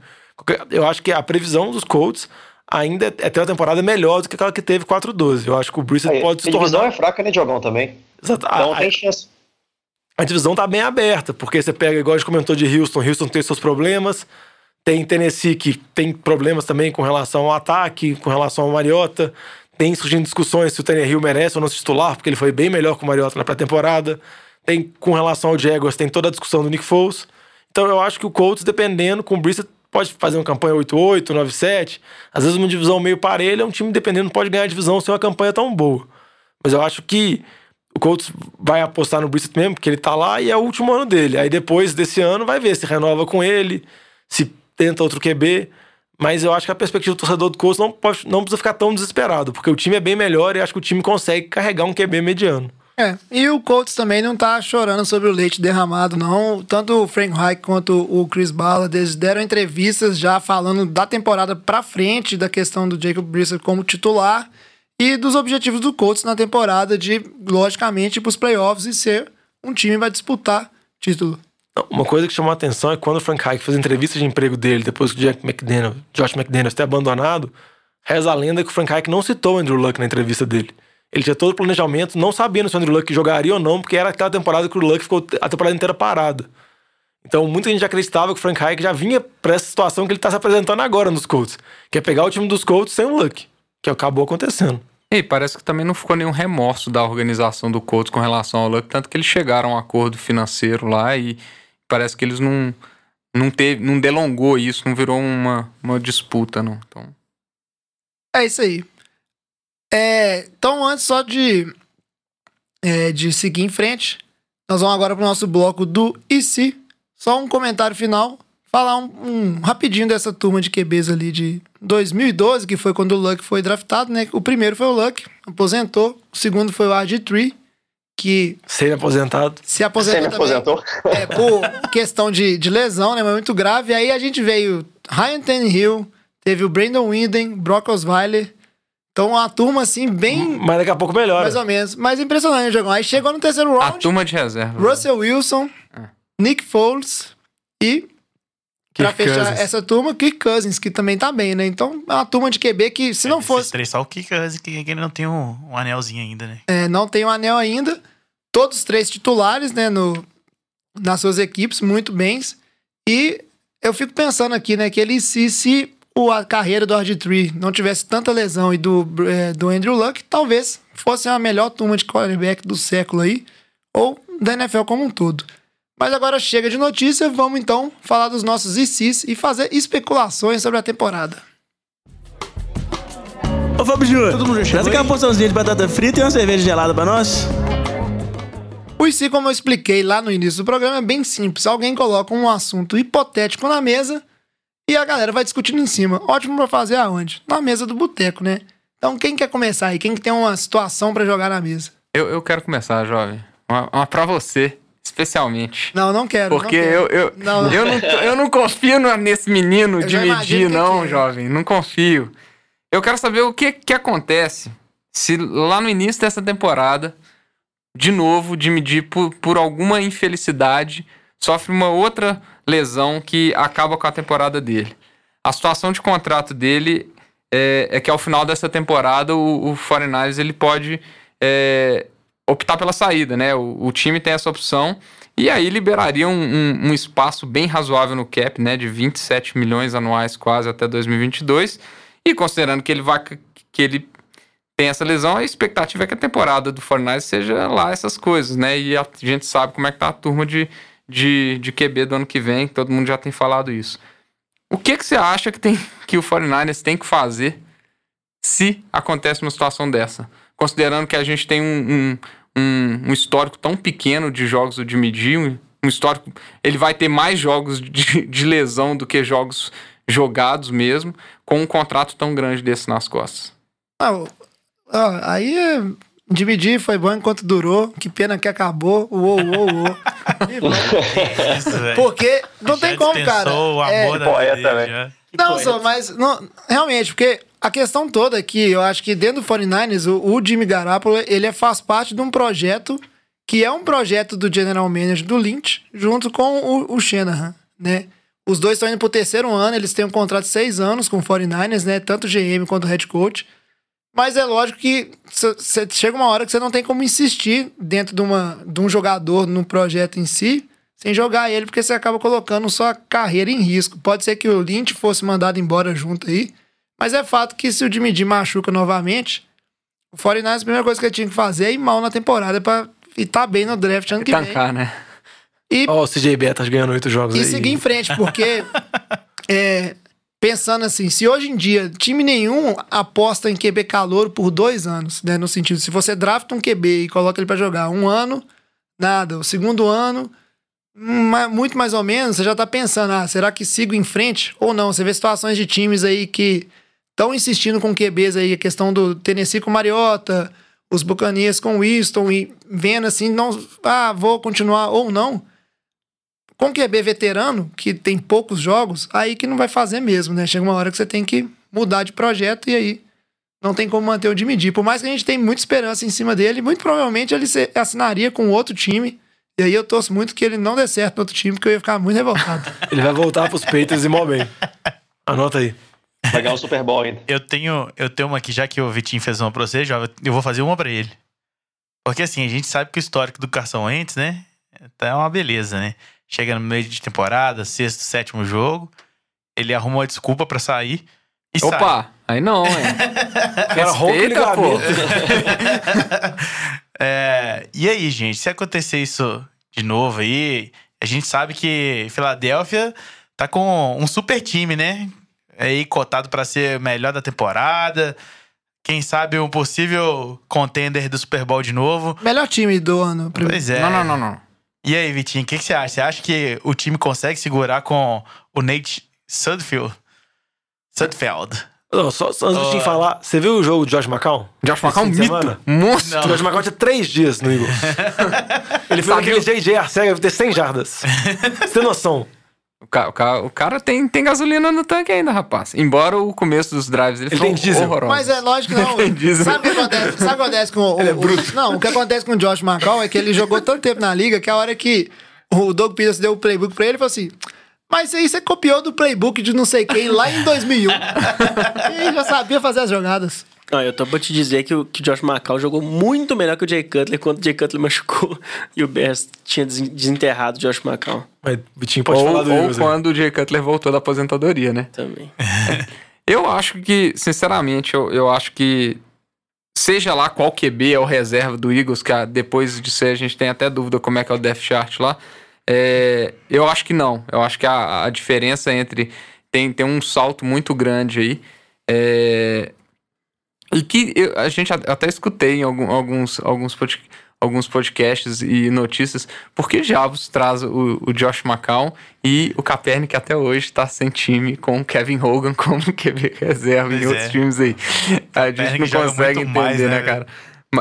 Eu acho que a previsão dos Colts ainda é ter uma temporada melhor do que aquela que teve 4-12. Eu acho que o Brissett Aí, pode se a divisão tornar... é fraca, né, Diogão, também. Exato. Então A- tem chance. A divisão tá bem aberta, porque você pega, igual a gente comentou de Houston, Houston tem seus problemas, tem Tennessee que tem problemas também com relação ao ataque, com relação ao Mariota, tem surgindo discussões se o Tannehill merece ou não se titular, porque ele foi bem melhor que o Mariota na pré-temporada. Tem, com relação ao Jaguars, tem toda a discussão do Nick Foles. Então eu acho que o Colts, dependendo, com o Brissett, pode fazer uma campanha 8-8, 9-7. Às vezes uma divisão meio parelha, um time dependendo pode ganhar a divisão sem uma campanha tão boa. Mas eu acho que o Colts vai apostar no Brissett mesmo, porque ele tá lá e é o último ano dele. Aí depois desse ano vai ver se renova com ele, se tenta outro QB. Mas eu acho que a perspectiva do torcedor do Colts não, pode, não precisa ficar tão desesperado, porque o time é bem melhor e acho que o time consegue carregar um QB mediano. É, e o Colts também não tá chorando sobre o leite derramado, não. Tanto o Frank Reich quanto o Chris Ballard, eles deram entrevistas já falando da temporada pra frente, da questão do Jacob Brissett como titular e dos objetivos do Colts na temporada de, logicamente, ir pros playoffs e ser um time que vai disputar título. Uma coisa que chamou a atenção é quando o Frank Reich fez a entrevista de emprego dele, depois que o Jack McDaniel, Josh McDaniels ter abandonado, reza a lenda que o Frank Reich não citou o Andrew Luck na entrevista dele. Ele tinha todo o planejamento, não sabendo se o Andrew Luck jogaria ou não, porque era aquela temporada que o Luck ficou a temporada inteira parada. Então, muita gente acreditava que o Frank Reich já vinha para essa situação que ele está se apresentando agora nos Colts, que é pegar o time dos Colts sem o Luck, que acabou acontecendo. E parece que também não ficou nenhum remorso da organização do Colts com relação ao Luck, tanto que eles chegaram a um acordo financeiro lá e parece que eles não não teve, não delongou isso, não virou uma, uma disputa, não. Então, É isso aí. É, então, antes só de, é, de seguir em frente, nós vamos agora para o nosso bloco do e se. Só um comentário final. Falar um, um rapidinho dessa turma de QBs ali de 2012, que foi quando o Luck foi draftado, né? O primeiro foi o Luck, aposentou. O segundo foi o RG3, que Sem aposentado. se aposentou. Aposentou? É, por questão de, de lesão, né? Mas muito grave. Aí a gente veio Ryan Tannehill, teve o Brandon Winden, Brock Osweiler. Então, uma turma, assim, bem... Mas daqui a pouco melhora. Mais ou menos. Mas impressionante, Jogão. Aí chegou no terceiro a round, turma de reserva. Russell Wilson, É. Nick Foles e... Pra Kirk fechar Cousins. essa turma, Kirk Cousins, que também tá bem, né? Então, é uma turma de QB que, se não Esses fosse... três, só o Kickers que que ele não tem um, um anelzinho ainda, né? É, não tem o anel ainda. Todos os três titulares, né, no, nas suas equipes, muito bens. E eu fico pensando aqui, né, que ele se, se o, a carreira do RG3 não tivesse tanta lesão e do, é, do Andrew Luck, talvez fosse a melhor turma de quarterback do século aí, ou da NFL como um todo. Mas agora chega de notícia, vamos então falar dos nossos ICs e fazer especulações sobre a temporada. Ô Fábio Júnior, Todo mundo já traz chegou aquela aí? porçãozinha de batata frita e uma cerveja gelada pra nós. O IC, como eu expliquei lá no início do programa, é bem simples. Alguém coloca um assunto hipotético na mesa e a galera vai discutindo em cima. Ótimo pra fazer aonde? Na mesa do boteco, né? Então, quem quer começar aí? Quem que tem uma situação pra jogar na mesa? Eu, eu quero começar, jovem. Uma, uma pra você, especialmente. Não, não quero. Porque não eu, quero. eu, Não, não. eu, não, eu não confio nesse menino Eu de medir, não, que é. jovem. Não confio. Eu quero saber o que, que acontece se lá no início dessa temporada, de novo, de medir por, por alguma infelicidade, sofre uma outra lesão que acaba com a temporada dele. A situação de contrato dele é, é que ao final dessa temporada o, o 49ers ele pode é, optar pela saída, né? O, o time tem essa opção e aí liberaria um, um- um espaço bem razoável no cap, né? De 27 milhões anuais quase até 2022 e considerando que ele vai que ele tem essa lesão, a expectativa é que a temporada do 49ers seja lá essas coisas, né? E a gente sabe como é que tá a turma de, de, de QB do ano que vem, todo mundo já tem falado isso. O que, que você acha que, tem, que o 49ers tem que fazer se acontece uma situação dessa? Considerando que a gente tem um, um, um- um histórico tão pequeno de jogos de medir, um, um histórico. Ele vai ter mais jogos de, de lesão do que jogos jogados mesmo, com um contrato tão grande desse nas costas. Ah, ó, ó, aí é, dividir foi bom enquanto durou. Que pena que acabou. Uou, uou, uou. <laughs> Isso. Porque não Já tem como, cara. o É, amor da poeta, velho. Não, só, mas não, realmente, porque a questão toda que eu acho que dentro do 49ers, o, o Jimmy Garoppolo, ele é- faz parte de um projeto que é um projeto do General Manager do Lynch, junto com o, o Shanahan, né? Os dois estão indo pro terceiro ano, eles têm um contrato de seis anos com o 49ers, né? Tanto o GM quanto o head coach. Mas é lógico que cê- cê- chega uma hora que você não tem como insistir dentro de, uma, de um jogador no projeto em si, sem jogar ele, porque você acaba colocando sua carreira em risco. Pode ser que o Lynch fosse mandado embora junto aí, mas é fato que se o Jimmy machuca novamente, O 49ers, a primeira coisa que ele tinha que fazer é ir mal na temporada pra estar bem no draft ano que vem. Tancar, né? E, Ó, o CJ Betas ganhando oito jogos e aí. seguir em frente, porque <laughs> é, pensando assim, se hoje em dia time nenhum aposta em QB calouro por dois anos, né? No sentido, se você drafta um QB e coloca ele pra jogar um ano, nada. O segundo ano, muito mais ou menos, você já tá pensando, ah, será que sigo em frente ou não? Você vê situações de times aí que estão insistindo com QBs aí, a questão do Tennessee com Mariota, os Buccaneers com Winston e vendo assim, não, ah, vou continuar ou não. Com QB veterano, que tem poucos jogos, aí que não vai fazer mesmo, né? Chega uma hora que você tem que mudar de projeto e aí não tem como manter o Jimmy G. Por mais que a gente tenha muita esperança em cima dele, muito provavelmente ele assinaria com outro time. E aí eu torço muito que ele não dê certo no outro time, porque eu ia ficar muito revoltado. <laughs> Ele vai voltar pros Patriots e mó bem. Anota aí. Vai ganhar o Super Bowl ainda. Eu tenho, eu tenho uma aqui, já que o Vitinho fez uma pra você, Jovem, eu vou fazer uma pra ele. Porque assim, a gente sabe que o histórico do Carson Wentz, né? É uma beleza, né? Chega no meio de temporada, sexto, sétimo jogo, ele arruma uma desculpa pra sair e sai. Opa, aí não, hein? Cara, <laughs> o Respeita, pô. <laughs> É, e aí, gente, se acontecer isso de novo aí, a gente sabe que Filadélfia tá com um super time, né? Aí cotado pra ser o melhor da temporada. Quem sabe um possível contender do Super Bowl de novo. Melhor time do ano. primeiro. Pois é. Não, não, não, não. E aí, Vitinho, o que, que você acha? Você acha que o time consegue segurar com o Nate Sudfeld? Sudfeld. Não, só, só antes de Ó. te falar, você viu o jogo de Josh McCown? Josh McCown, de mito. semana? Monstro. O Josh McCown tinha três dias no Eagles. <laughs> Ele foi Sabe naquele JJ Arcega, ter 100 jardas. Você tem noção? O cara, o cara, o cara tem, tem gasolina no tanque ainda, rapaz. Embora o começo dos drives dele Ele foram tem diesel. horrorosos. Mas é lógico que não. Tem diesel. Sabe o que acontece? Sabe o que acontece com o, Ele é o- bruto. Não, o que acontece com o Josh McCall é que ele jogou tanto tempo na liga que a hora que o Doug Peterson deu o playbook pra ele, ele falou assim. Mas isso aí você copiou do playbook de não sei quem lá em 2001. e <laughs> ele já sabia fazer as jogadas. Não, eu tô pra te dizer que o, que o Josh McCall jogou muito melhor que o Jay Cutler quando o Jay Cutler <laughs> machucou e o Bears tinha des- desenterrado o Josh McCall Mas o Vitinho pode ou falar do ou quando o Jay Cutler voltou da aposentadoria, né? também. <laughs> Eu acho que, sinceramente, eu, eu acho que seja lá qual QB é o reserva do Eagles, que ah, depois de ser a gente tem até dúvida como é que é o depth chart lá. É, eu acho que não. Eu acho que a, a diferença entre tem, tem um salto muito grande aí. é, e que eu- a gente até escutei em algum- alguns, alguns, pod- alguns podcasts e notícias, por que diabos traz o, o Josh McCown e o Kaepernick até hoje está sem time com o Kevin Hogan <laughs> como QB reserva em Pois outros é. times aí. A gente Kaepernick não consegue entender, mais, né, né, cara?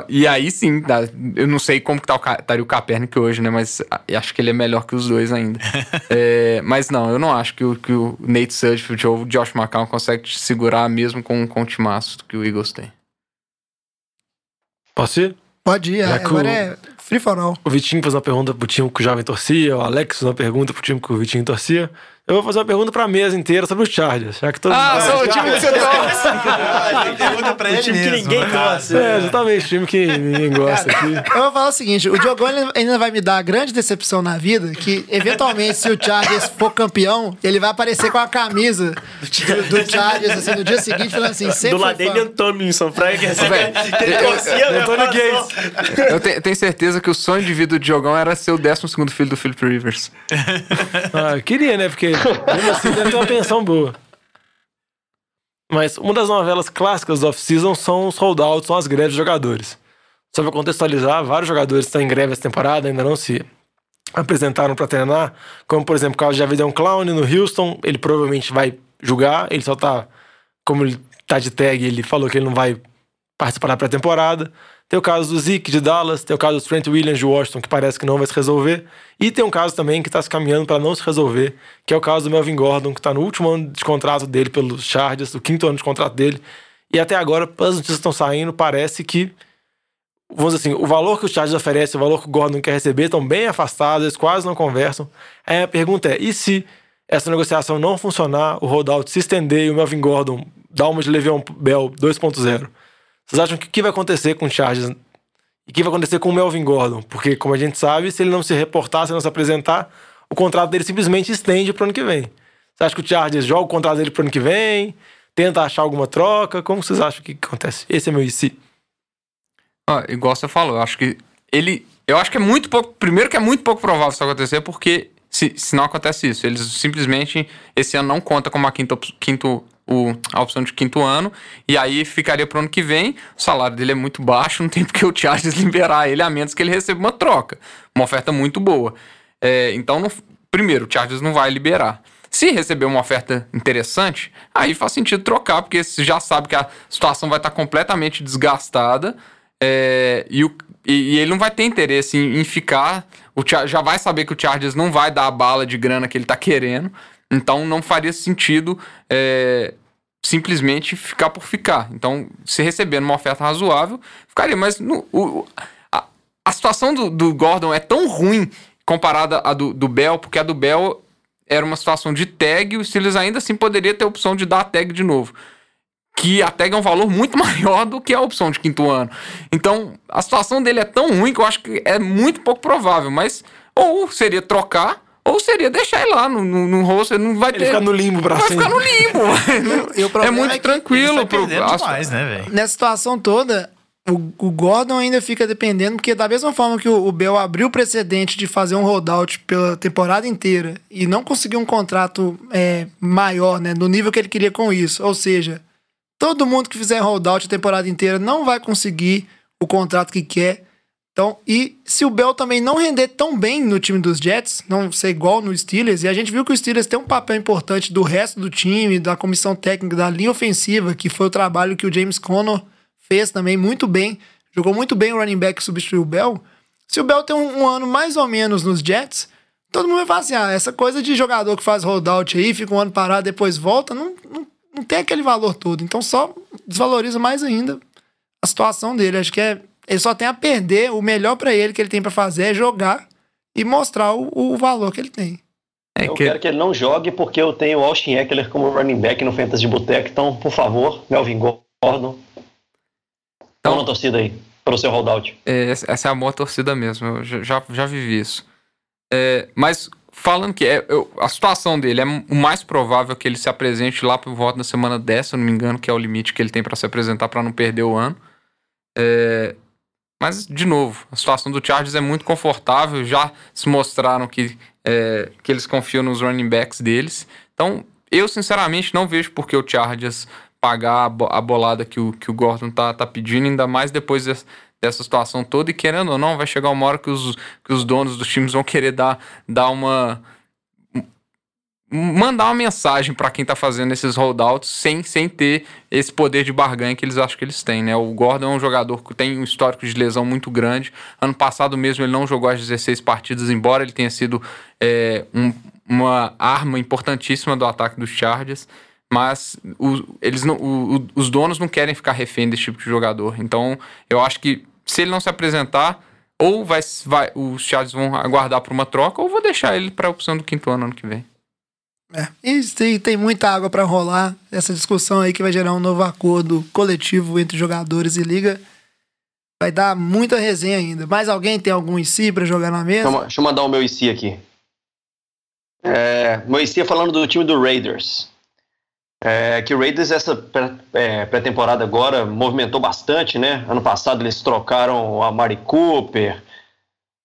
E aí sim, dá- eu não sei como que tá o, estaria o Kaepernick hoje, né? Mas a- eu acho que ele é melhor que os dois ainda. <laughs> É, mas não, eu não acho que o, que o Nate Sudfeld ou o Josh McCown consegue te segurar mesmo com, com o timaço que o Eagles tem. Posso ir? Pode ir, Já que agora o- é free for all. O Vitinho fez uma pergunta pro time que o Jovem torcia, o Alex fez uma pergunta pro time que o Vitinho torcia. Eu vou fazer uma pergunta pra mesa inteira sobre os Chargers, já que todos Ah, sou o time que você torce! <laughs> Pergunta pra ele time que mesmo, ninguém no caso. É, exatamente, time que ninguém gosta aqui. Eu vou falar o seguinte: o Diogão ainda vai me dar a grande decepção na vida. Que eventualmente, se o Chargers for campeão, ele vai aparecer com a camisa do, do Chargers assim, no dia seguinte, falando assim: sempre Do lado dele, Tomlinson, Frank. Velho, Ele torcia, né? Antônio Gates. Eu te- tenho certeza que o sonho de vida do Diogão era ser o 12 filho do Philip Rivers. <laughs> Ah, queria, né? Porque mesmo assim deve ter uma pensão boa. Mas uma das novelas clássicas do off-season são os holdouts, são as greves de jogadores. Só pra contextualizar, vários jogadores estão em greve essa temporada, ainda não se apresentaram pra treinar, como por exemplo o caso de Javidian Clown no Houston, ele provavelmente vai jogar, ele só tá, como ele tá de tag, ele falou que ele não vai participar da pré-temporada. Tem o caso do Zeke de Dallas, tem o caso do Trent Williams de Washington, que parece que não vai se resolver. E tem um caso também que está se caminhando para não se resolver, que é o caso do Melvin Gordon, que está no último ano de contrato dele pelos Chargers, o quinto ano de contrato dele. E até agora, as notícias estão saindo, parece que, vamos dizer assim, o valor que o Chargers oferece, o valor que o Gordon quer receber, estão bem afastados, eles quase não conversam. Aí a pergunta é, e se essa negociação não funcionar, o holdout se estender e o Melvin Gordon dar uma de Le'Veon Bell 2.0? Vocês acham que o que vai acontecer com o Chargers e o que vai acontecer com o Melvin Gordon? Porque, como a gente sabe, se ele não se reportar, se não se apresentar, o contrato dele simplesmente estende pro ano que vem. Você acha que o Chargers joga o contrato dele pro ano que vem? Tenta achar alguma troca? Como vocês acham que acontece? Esse é meu IC. Ó, igual você falou, eu acho que ele. Eu acho que é muito pouco. Primeiro que é muito pouco provável isso acontecer, porque se, se não acontece isso, eles simplesmente esse ano não conta como a quinta, quinto, o, a opção de quinto ano, e aí ficaria pro ano que vem. O salário dele é muito baixo, <laughs> não tem porque o Chargers liberar ele, a menos que ele receba uma troca. Uma oferta muito boa. É, então, não- primeiro, o Chargers não vai liberar. Se receber uma oferta interessante, aí faz sentido trocar, porque você já sabe que a situação vai estar completamente desgastada é, e, o- e- e ele não vai ter interesse em, em ficar. O, já vai saber que o Chargers não vai dar a bala de grana que ele tá querendo, então não faria sentido é, simplesmente ficar por ficar. Então, se recebendo uma oferta razoável, ficaria. Mas no- o- a, a situação do, do Gordon é tão ruim comparada à do, do Bell, porque a do Bell era uma situação de tag e o Steelers ainda assim poderia ter a opção de dar a tag de novo. Que a tag é um valor muito <laughs> maior do que a opção de quinto ano. Então, a situação dele é tão ruim que eu acho que é muito pouco provável. Mas, ou seria trocar, ou seria deixar ele lá no, no, no roster. Não vai Ele ter. ficar no limbo pra vai sempre. ficar no limbo. <laughs> O é muito é tranquilo. pro- demais, né? Nessa situação toda, o, o Gordon ainda fica dependendo, porque da mesma forma que o, o Bell abriu o precedente de fazer um holdout pela temporada inteira e não conseguiu um contrato é, maior, né, no nível que ele queria com isso, ou seja, todo mundo que fizer holdout a temporada inteira não vai conseguir o contrato que quer. Então, e se o Bell também não render tão bem no time dos Jets, não ser igual no Steelers, e a gente viu que o Steelers tem um papel importante do resto do time, da comissão técnica, da linha ofensiva, que foi o trabalho que o James Conner fez também muito bem, jogou muito bem o running back que substituiu o Bell. Se o Bell tem um, um ano mais ou menos nos Jets, todo mundo vai falar assim: ah, essa coisa de jogador que faz holdout aí, fica um ano parado, depois volta, não, não, não tem aquele valor todo. Então só desvaloriza mais ainda a situação dele. Acho que é, ele só tem a perder. O melhor pra ele que ele tem pra fazer é jogar e mostrar o, o valor que ele tem. É eu que- quero que ele não jogue porque eu tenho o Austin Eckler como running back no Fantasy de Boteco. Então, por favor, Melvin Gordon, Então- na torcida aí, pelo seu holdout. É, essa é a boa torcida mesmo. Eu já, já, vivi isso. É, mas falando que é, eu- a situação dele é o mais provável que ele se apresente lá por volta da semana 10, se eu não me engano, que é o limite que ele tem para se apresentar para não perder o ano. É, mas, de novo, a situação do Chargers é muito confortável. Já se mostraram que, é, que eles confiam nos running backs deles. Então, eu sinceramente não vejo por que o Chargers pagar a, bo- a bolada que o, que o Gordon tá, tá pedindo, ainda mais depois des- dessa situação toda. E querendo ou não, vai chegar uma hora que os, que os donos dos times vão querer dar, dar uma. Mandar uma mensagem para quem tá fazendo esses holdouts sem, sem ter esse poder de barganha que eles acham que eles têm, né? O Gordon é um jogador que tem um histórico de lesão muito grande. Ano passado mesmo ele não jogou as 16 partidas, embora ele tenha sido é, um- uma arma importantíssima do ataque dos Chargers. Mas o- eles não, o- os donos não querem ficar refém desse tipo de jogador. Então, eu acho que se ele não se apresentar, ou vai, vai, os Chargers vão aguardar por uma troca, ou vou deixar ele para a opção do quinto ano ano que vem. É. E tem, muita água pra rolar. Essa discussão aí que vai gerar um novo acordo coletivo entre jogadores e liga. Vai dar muita resenha ainda. Mais alguém tem algum IC pra jogar na mesa? Deixa eu, deixa eu mandar o meu IC aqui. É, meu IC é falando do time do Raiders. É, que o Raiders, essa pré- é, pré-temporada agora, movimentou bastante, né? Ano passado eles trocaram a Mari Cooper,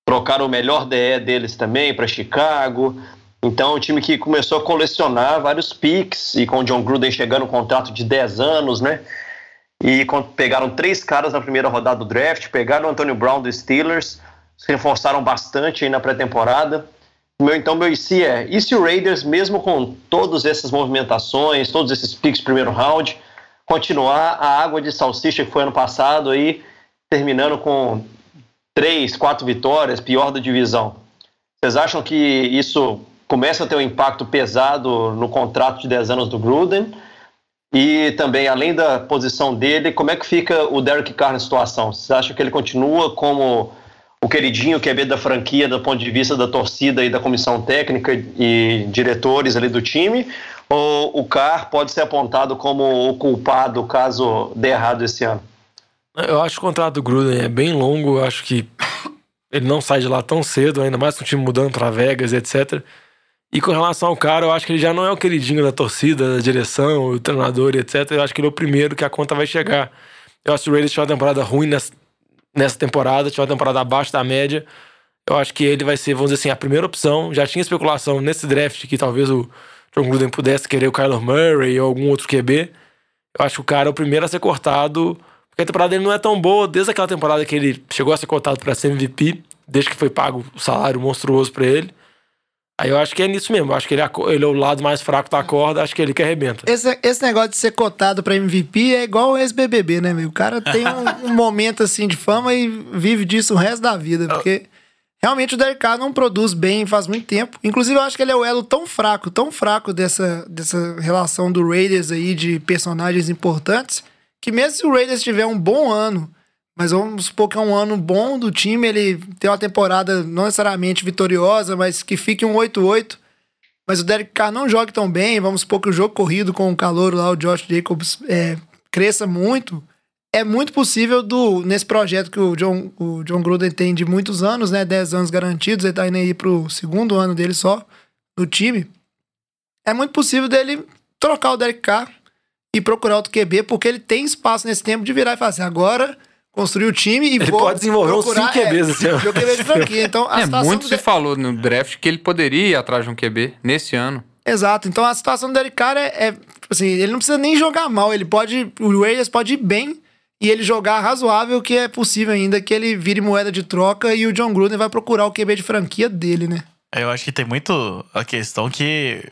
trocaram o melhor DE deles também para Chicago. Então, é um time que começou a colecionar vários picks, e com o John Gruden chegando um contrato de 10 anos, né? E pegaram três caras na primeira rodada do draft, pegaram o Antonio Brown do Steelers, se reforçaram bastante aí na pré-temporada. Meu, então, meu IC é: e se o Raiders, mesmo com todas essas movimentações, todos esses picks primeiro round, continuar a água de salsicha que foi ano passado aí, terminando com três, quatro vitórias, pior da divisão? Vocês acham que isso começa a ter um impacto pesado no contrato de 10 anos do Gruden? E também, além da posição dele, como é que fica o Derek Carr na situação? Vocês acham que ele continua como o queridinho QB da franquia do ponto de vista da torcida e da comissão técnica e diretores ali do time? Ou o Carr pode ser apontado como o culpado caso dê errado esse ano? Eu acho que o contrato do Gruden é bem longo, eu acho que ele não sai de lá tão cedo, ainda mais com o time mudando pra Vegas, etc. E com relação ao cara, eu acho que ele já não é o queridinho da torcida, da direção, o treinador, etc. Eu acho que ele é o primeiro que a conta vai chegar. Eu acho que o Raiders tinha uma temporada ruim nessa temporada, tiver uma temporada abaixo da média, eu acho que ele vai ser, vamos dizer assim, a primeira opção. Já tinha especulação nesse draft que talvez o John Gruden pudesse querer o Kyler Murray ou algum outro QB. Eu acho que o cara é o primeiro a ser cortado, porque a temporada dele não é tão boa desde aquela temporada que ele chegou a ser cortado para ser MVP, desde que foi pago o salário monstruoso para ele. Aí eu acho que é nisso mesmo. Eu acho que ele é, ele é o lado mais fraco da corda, acho que ele que arrebenta. Esse, esse negócio de ser cotado pra MVP é igual o ex-BBB, né, meu? O cara tem um, <laughs> um momento assim de fama e vive disso o resto da vida, porque realmente o Derek Carr não produz bem faz muito tempo. Inclusive, eu acho que ele é o elo tão fraco, tão fraco dessa, dessa relação do Raiders aí de personagens importantes, que mesmo se o Raiders tiver um bom ano, mas vamos supor que é um ano bom do time, ele tem uma temporada não necessariamente vitoriosa, mas que fique um 8-8. Mas o Derek Carr não joga tão bem. Vamos supor que o jogo corrido com o calor lá, o Josh Jacobs, é, cresça muito. É muito possível do nesse projeto que o John, o John Gruden tem de muitos anos, né? 10 anos garantidos, ele tá indo aí pro segundo ano dele só no time. É muito possível dele trocar o Derek Carr e procurar outro QB, porque ele tem espaço nesse tempo de virar e falar assim, agora construir o time e Ele vou pode desenvolver uns procurar, cinco QBs é, esse ano. meu QB de franquia. Então, <laughs> a É, muito se De- falou no draft que ele poderia ir atrás de um QB nesse ano. Exato. Então a situação do Derek Carr é, é, tipo assim, ele não precisa nem jogar mal, ele pode, o Raiders pode ir bem e ele jogar razoável, que é possível ainda que ele vire moeda de troca e o John Gruden vai procurar o QB de franquia dele, né? Eu acho que tem muito a questão que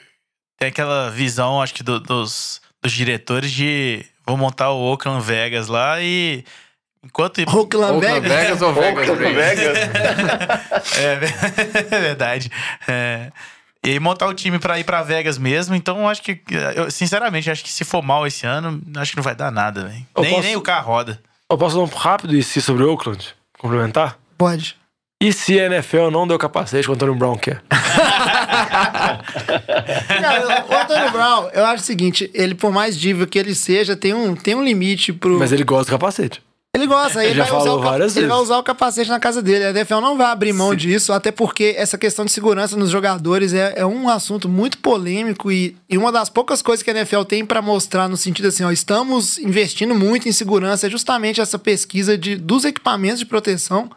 tem aquela visão, acho que do- dos, dos diretores de vou montar o Oakland Vegas lá e enquanto Oakland Oakland Vegas. Vegas ou Vegas Oakland Raiders? <laughs> é, é <laughs> verdade. É. E aí montar o time pra ir pra Vegas mesmo, então eu acho que, eu, sinceramente, acho que se for mal esse ano, acho que não vai dar nada, velho. Nem, posso- nem o carro roda. Eu posso dar um rápido e se sobre o Oakland? Complementar? Pode. E se a NFL não deu capacete que o Antônio Brown quer? <laughs> Cara, o Antônio Brown, eu acho o seguinte, ele por mais diva que ele seja, tem um, tem um limite pro... Mas ele gosta do capacete. Ele gosta, Ele já vai usar, falou o, cap- várias ele vai usar o capacete na casa dele. A NFL não vai abrir mão disso, até porque essa questão de segurança nos jogadores é, é um assunto muito polêmico e, e uma das poucas coisas que a NFL tem pra mostrar no sentido assim, ó, estamos investindo muito em segurança, é justamente essa pesquisa de, dos equipamentos de proteção.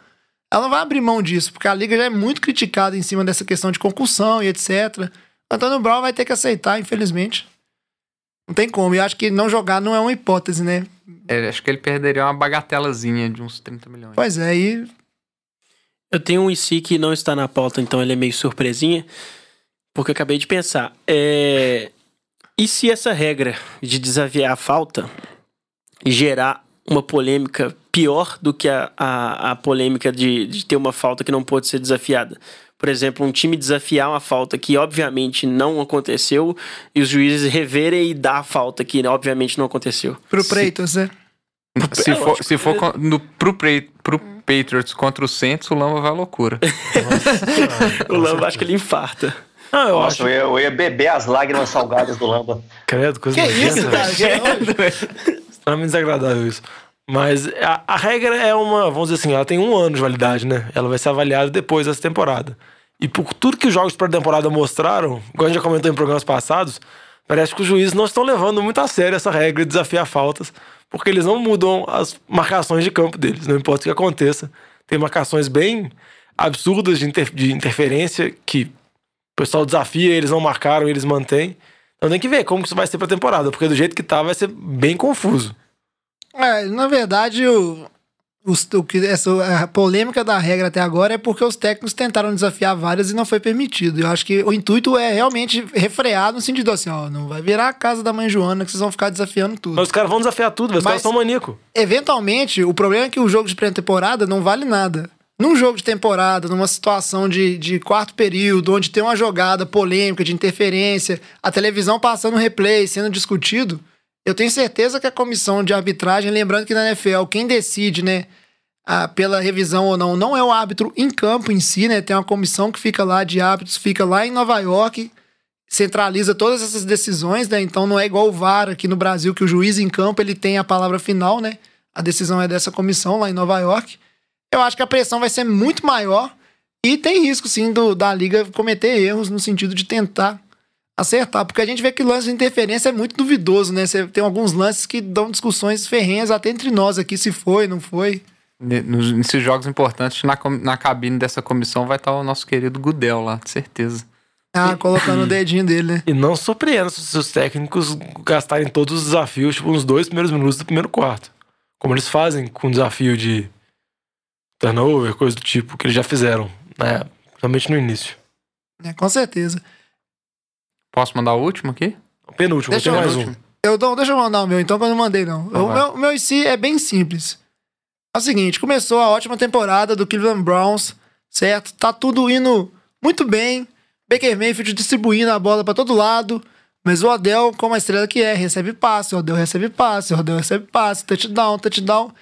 Ela não vai abrir mão disso, porque a liga já é muito criticada em cima dessa questão de concussão e etc. Antônio Brown vai ter que aceitar, infelizmente. Não tem como. E eu acho que não jogar não é uma hipótese, né? É, acho que ele perderia uma bagatelazinha de uns 30 milhões. Pois é, e Eu tenho um IC que não está na pauta, então ele é meio surpresinha, porque eu acabei de pensar. É... E se essa regra de desafiar a falta gerar uma polêmica pior do que a, a, a polêmica de, de ter uma falta que não pode ser desafiada? Por exemplo, um time desafiar uma falta que obviamente não aconteceu e os juízes reverem e dar a falta que obviamente não aconteceu. pro Preitos, né? Se for, se for con- no, pro, Pre- pro Patriots contra o Saints, o Lamba vai à loucura. <laughs> O Lamba acho que ele infarta. Não, eu Nossa, eu ia, eu ia beber as lágrimas salgadas do Lamba. Credo, coisa Que isso, cara? Nojo. Extremamente desagradável isso. Mas a, a regra é uma, vamos dizer assim, ela tem um ano de validade, né? Ela vai ser avaliada depois dessa temporada. E por tudo que os jogos de pré-temporada mostraram, igual a gente já comentou em programas passados, parece que os juízes não estão levando muito a sério essa regra de desafiar faltas, porque eles não mudam as marcações de campo deles, não importa o que aconteça. Tem marcações bem absurdas de, inter- de interferência que o pessoal desafia, eles não marcaram, eles mantêm. Então tem que ver como isso vai ser pra temporada, porque do jeito que tá vai ser bem confuso. É, na verdade, o, os- o que, essa, a polêmica da regra até agora é porque os técnicos tentaram desafiar várias e não foi permitido. Eu acho que o intuito é realmente refrear no sentido assim, ó, não vai virar a casa da mãe Joana que vocês vão ficar desafiando tudo. Mas os caras vão desafiar tudo, velho. os Mas- caras são maníaco. Eventualmente, o problema é que o jogo de pré-temporada não vale nada. Num jogo de temporada, numa situação de, de quarto período, onde tem uma jogada polêmica de interferência, a televisão passando replay, sendo discutido, eu tenho certeza que a comissão de arbitragem, lembrando que na NFL, quem decide, né, a- pela revisão ou não, não é o árbitro em campo em si, né? Tem uma comissão que fica lá de árbitros, fica lá em Nova York, centraliza todas essas decisões, né? Então não é igual o VAR aqui no Brasil, que o juiz em campo ele tem a palavra final, né? A decisão é dessa comissão lá em Nova York. Eu acho que a pressão vai ser muito maior e tem risco, sim, do, da liga cometer erros no sentido de tentar acertar, porque a gente vê que o lance de interferência é muito duvidoso, né? Você tem alguns lances que dão discussões ferrenhas até entre nós aqui, se foi, não foi. Nesses jogos importantes, na, na cabine dessa comissão vai estar o nosso querido Gudel lá, de certeza. Ah, colocando o dedinho dele, né? E não surpreenda se os técnicos gastarem todos os desafios, tipo, nos dois primeiros minutos do primeiro quarto. Como eles fazem com o desafio de turnover, coisa do tipo, que eles já fizeram, né? Principalmente no início. É, com certeza. Posso mandar o último aqui? O penúltimo, Deixa tem eu- mais um. Eu dou, deixa eu mandar o meu, então, que eu não mandei, não. Então o meu, o meu em si é bem simples. É o seguinte, começou a ótima temporada do Cleveland Browns, certo? Tá tudo indo muito bem. Baker Mayfield distribuindo a bola pra todo lado. Mas o Odell, como a estrela que é, recebe passe, o Odell recebe passe, o Odell recebe passe, touchdown, touchdown.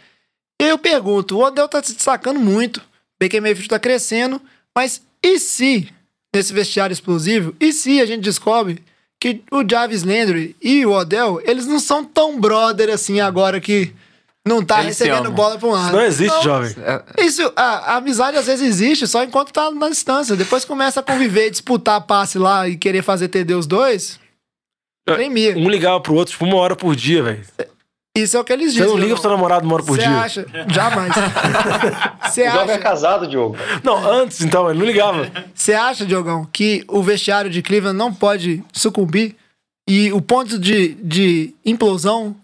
E aí eu pergunto, o Odell tá se destacando muito, Baker Mayfield tá crescendo, mas e se, nesse vestiário explosivo, e se a gente descobre que o Jarvis Landry e o Odell, eles não são tão brother assim agora que não tá Eles recebendo bola pra um lado. Isso não existe, jovem. É, Isso, a, a amizade às vezes existe só enquanto tá na distância. Depois começa a conviver, disputar passe lá e querer fazer TD os dois. Tem medo. Um ligava pro outro, tipo, uma hora por dia, velho. Isso é o que eles Você dizem. não liga pro seu namorado uma hora por Você dia. acha? Jamais. <laughs> Você O jovem é acha, casado, Diogo. Não, antes, então, ele não ligava. você acha, Diogão, que o vestiário de Cleveland não pode sucumbir? E o ponto de, de implosão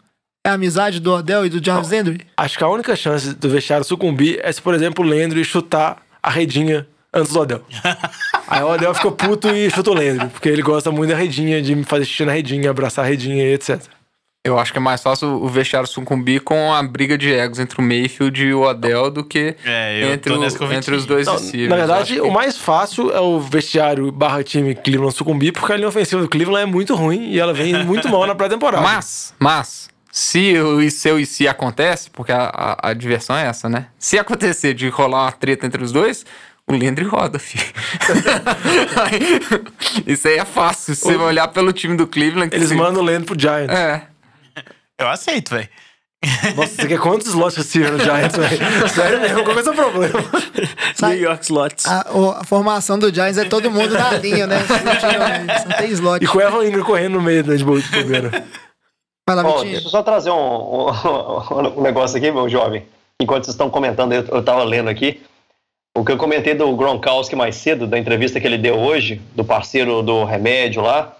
é a amizade do Odell e do Jarvis Landry? Acho que a única chance do vestiário sucumbir é se, por exemplo, o Landry chutar a redinha antes do Odell. <laughs> Aí o Odell fica puto e chuta o Landry, porque ele gosta muito da redinha, de fazer xixi na redinha, abraçar a redinha e etc. Eu acho que é mais fácil o vestiário sucumbir com a briga de egos entre o Mayfield e o Odell do que É, entre, o- entre os dois receivers. na verdade, o que- mais fácil é o vestiário barra time Cleveland sucumbir, porque a linha ofensiva do Cleveland é muito ruim e ela vem muito mal na pré-temporada. <laughs> Mas, mas, se o seu e se acontece, porque a, a, a diversão é essa, né? Se acontecer de rolar uma treta entre os dois, o Landry roda, <laughs> filho. Isso aí é fácil. Se você olhar pelo time do Cleveland... que Eles se- mandam o Landry pro Giants. É. Eu aceito, velho. Nossa, você quer quantos slots receiver no Giants, velho? <laughs> Sério mesmo, qual que é o seu problema? Sai- New York Slots. A, o- a formação do Giants é todo mundo na linha, né? Não tem slot. E com o Evan Ingram correndo no meio né, de boa de lá, Ó, Vitinho. deixa eu só trazer um, um- um negócio aqui, meu jovem. Enquanto vocês estão comentando, eu, eu tava lendo aqui. O que eu comentei do Gronkowski mais cedo, da entrevista que ele deu hoje, do parceiro do remédio lá.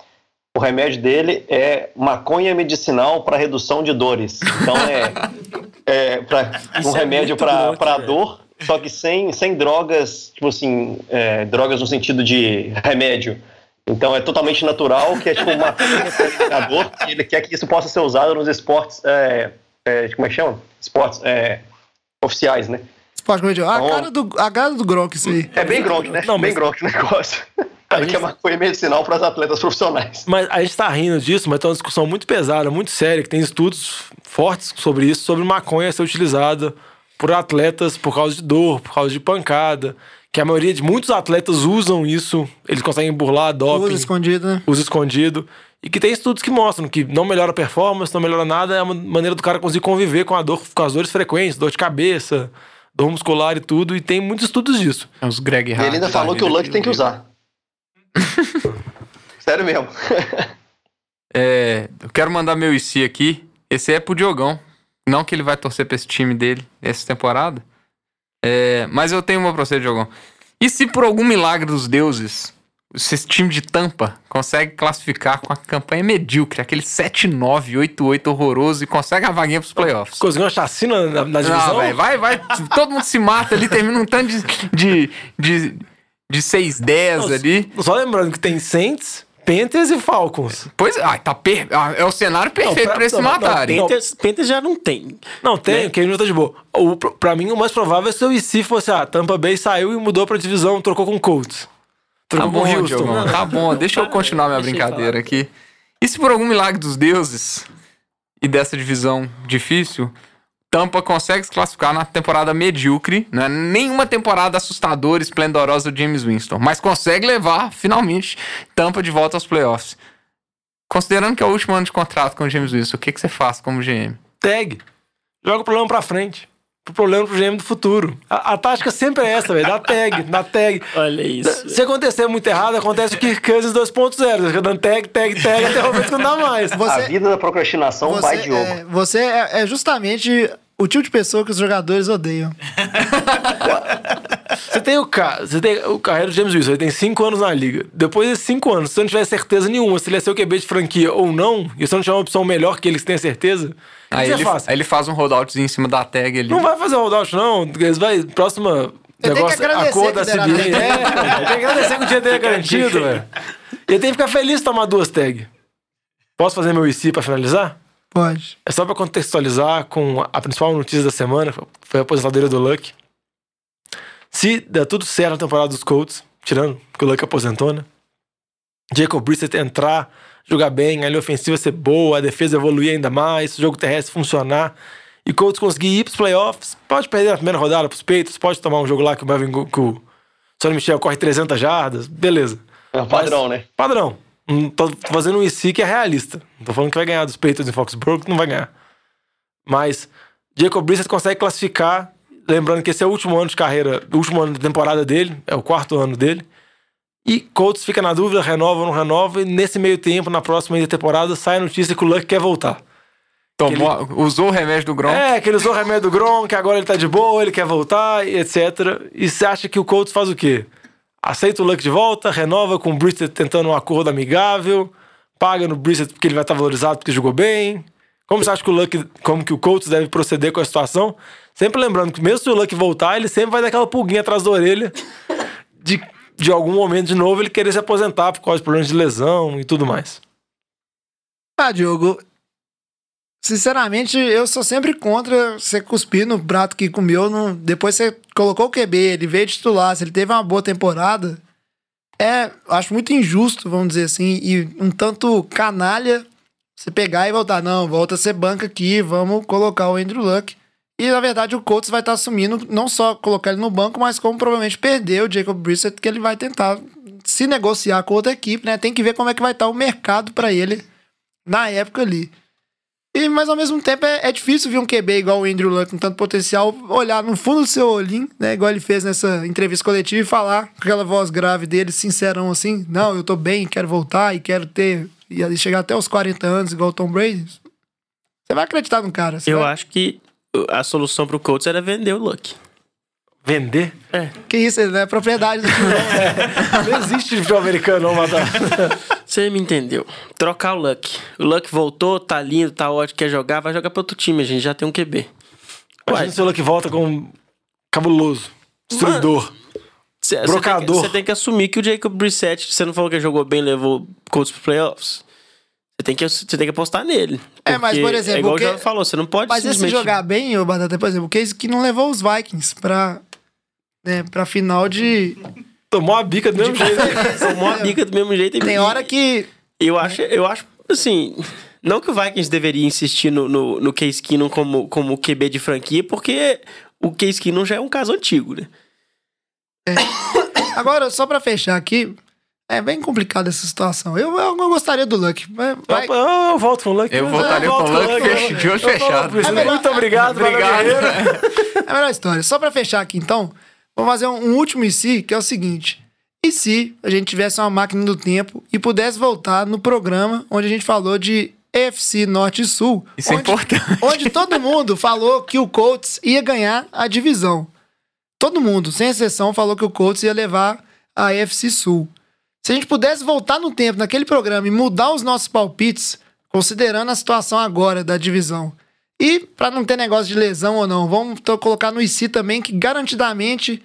O remédio dele é maconha medicinal para redução de dores. Então é, é pra, um é remédio para para dor, só que sem, sem drogas, tipo assim, é, drogas no sentido de remédio. Então é totalmente natural, que é tipo uma a dor, e ele quer que isso possa ser usado nos esportes, é, é, como é que chama? Esportes é, oficiais, né? Pode comer, a, Então- cara do, a cara do Gronk, isso aí. É bem Gronk, né? Não, bem mas- Gronk o negócio. Cara, que é maconha medicinal para os atletas profissionais. Mas a gente tá rindo disso, mas tem uma discussão muito pesada, muito séria, que tem estudos fortes sobre isso, sobre maconha ser utilizada por atletas por causa de dor, por causa de pancada. Que a maioria de muitos atletas usam isso, eles conseguem burlar a doping, Uso escondido, né? uso escondido. E que tem estudos que mostram que não melhora a performance, não melhora nada, é uma maneira do cara conseguir conviver com a dor, com as dores frequentes, dor de cabeça, dor muscular e tudo, e tem muitos estudos disso. É Os Greg Hart ele ainda da falou que o Luck tem que usar. <laughs> Sério mesmo. É, eu quero mandar meu IC aqui. Esse é pro Diogão. Não que ele vai torcer pra esse time dele essa temporada. É, mas eu tenho uma pra você, Diogão. E se por algum milagre dos deuses, esse time de Tampa consegue classificar com a campanha medíocre, aquele 7-9, 8-8 horroroso e consegue a vaguinha pros playoffs? Conseguiu uma chacina na, na divisão? Não, velho, vai, vai. Todo mundo se mata ali, termina um tanto de, de, de, de 6-10 ali. Só lembrando que tem Saints, Panthers e Falcons. Pois é, ah, tá per... ah, é o cenário perfeito pra- pra eles se não, não, matarem. não. Panthers, Panthers já não tem. Não, tem, o Kane tá de boa. O, pra mim, o mais provável é se o IC fosse, ah, Tampa Bay saiu e mudou pra divisão, trocou com o Colts. Tá Trocou bom, com o Houston. Tá bom. Deixa eu continuar minha brincadeira aqui. E se por algum milagre dos deuses e dessa divisão difícil, Tampa consegue se classificar na temporada medíocre, não é nenhuma temporada assustadora, esplendorosa do James Winston, mas consegue levar, finalmente, Tampa de volta aos playoffs. Considerando que é o último ano de contrato com o James Winston, o que, que você faz como GM? Tag. Joga o problema pra frente. O problema pro GM do futuro. A, a tática sempre é essa, velho. Dá tag, dá tag. Olha isso. Se acontecer muito errado, acontece o Kirk Cousins 2.0. Fica dando tag, tag, tag, até o momento que não dá mais. A Você, vida da procrastinação vai, você, Diogo. é, você é, é justamente o tipo de pessoa que os jogadores odeiam. <laughs> Você tem o ca... você tem o carreira do James Wilson, ele tem cinco anos na liga. Depois desses cinco anos, se você não tiver certeza nenhuma se ele é seu QB de franquia ou não, e você não tiver uma opção melhor que ele que tem certeza, o que Aí ele, faz? aí ele faz um rolloutzinho em cima da tag ali. Não vai fazer holdout, não. Eles vai. Próxima. que negócio, agradecer da que deram a CBA. tag. É, tem que agradecer que o dia dele é garantido, velho. Ele tem que ficar feliz de tomar duas tags. Posso fazer meu IC pra finalizar? Pode. É só pra contextualizar com a principal notícia da semana, foi a aposentadoria do Luck. Se der tudo certo na temporada dos Colts, tirando que o Luck aposentou, né? Jacob Brissett entrar, jogar bem, a linha ofensiva ser boa, a defesa evoluir ainda mais, o jogo terrestre funcionar, e Colts conseguir ir pros playoffs, pode perder na primeira rodada pros Peitos, pode tomar um jogo lá que o Melvin que o Sonny Michel corre 300 jardas, beleza. É um padrão, né? Padrão. Não tô fazendo um IC que é realista. Não tô falando que vai ganhar dos Patriots em Foxborough, não vai ganhar. Mas Jacob Brissett consegue classificar, lembrando que esse é o último ano de carreira, o último ano de temporada dele, é o quarto ano dele. E Colts fica na dúvida, renova ou não renova, e nesse meio tempo, na próxima temporada, sai a notícia que o Luck quer voltar. Tomou, Usou o remédio do Gronk. É, que ele usou o remédio do Gronk, agora ele tá de boa, ele quer voltar, etc. E você acha que o Colts faz o quê? Aceita o Luck de volta, renova com o Brissett tentando um acordo amigável, paga no Brissett porque ele vai estar valorizado porque jogou bem. Como você acha que o Luck, como que o Colts deve proceder com a situação? Sempre lembrando que mesmo se o Luck voltar, ele sempre vai dar aquela pulguinha atrás da orelha de, de algum momento de novo ele querer se aposentar por causa de problemas de lesão e tudo mais. Ah, Diogo. Sinceramente, eu sou sempre contra você cuspir no prato que comeu. No... Depois você colocou o QB, ele veio titular, se ele teve uma boa temporada. É, acho muito injusto, vamos dizer assim, e um tanto canalha você pegar e voltar. Não, volta a ser banca aqui, vamos colocar o Andrew Luck. E na verdade o Colts vai estar assumindo não só colocar ele no banco, mas como provavelmente perder o Jacob Brissett, que ele vai tentar se negociar com outra equipe, né? Tem que ver como é que vai estar o mercado para ele na época ali. E, mas ao mesmo tempo é, é difícil ver um QB igual o Andrew Luck com tanto potencial olhar no fundo do seu olhinho, né? Igual ele fez nessa entrevista coletiva e falar com aquela voz grave dele, sincerão assim: Não, eu tô bem, quero voltar e quero ter. E ali chegar até os 40 anos, igual o Tom Brady. Você vai acreditar no cara. Eu vai- acho que a solução pro Colts era vender o Luck. Vender? É. Que isso, ele não é propriedade do time. <laughs> Não existe futebol americano, não, Matar. Você me entendeu. Trocar o Luck. O Luck voltou, tá lindo, tá ótimo, quer jogar, vai jogar pra outro time. A gente já tem um QB. Imagina se o Luck volta com cabuloso, destruidor. Você Brocador. tem, que assumir que o Jacob Brissett, você não falou que jogou bem, levou o Colts pro playoffs. Você tem que, você tem que apostar nele. É, mas, por exemplo, É igual o que- o Jorge falou, você não pode Mas esse simplesmente... jogar bem, ô Batata, por exemplo, o case que não levou os Vikings pra, né, pra final de. Tomou a bica do mesmo jeito. <laughs> Tomou a bica do mesmo jeito. Tem hora que. Eu acho, eu acho assim. Não que o Vikings deveria insistir no, no, no Case Keenum como, como QB de franquia, porque o Case Keenum já é um caso antigo, né? Agora, só pra fechar aqui, é bem complicada essa situação. Eu, eu não gostaria do Luck. mas Vai, Eu, eu volto com o Luck. Eu voltaria com o Luck eu- fech- de olho eu falo fechado. É melhor- Muito obrigado, Obrigado. obrigado. <laughs> É a melhor história. Só pra fechar aqui, então, vamos fazer um, um último e se, que é o seguinte. E se a gente tivesse uma máquina do tempo e pudesse voltar no programa onde a gente falou de EFC Norte e Sul? Isso é onde, importante. Onde todo mundo falou que o Colts ia ganhar a divisão. Todo mundo, sem exceção, falou que o Colts ia levar a EFC Sul. Se a gente pudesse voltar no tempo naquele programa e mudar os nossos palpites, considerando a situação agora da divisão, e para não ter negócio de lesão ou não, vamos colocar no IC também que garantidamente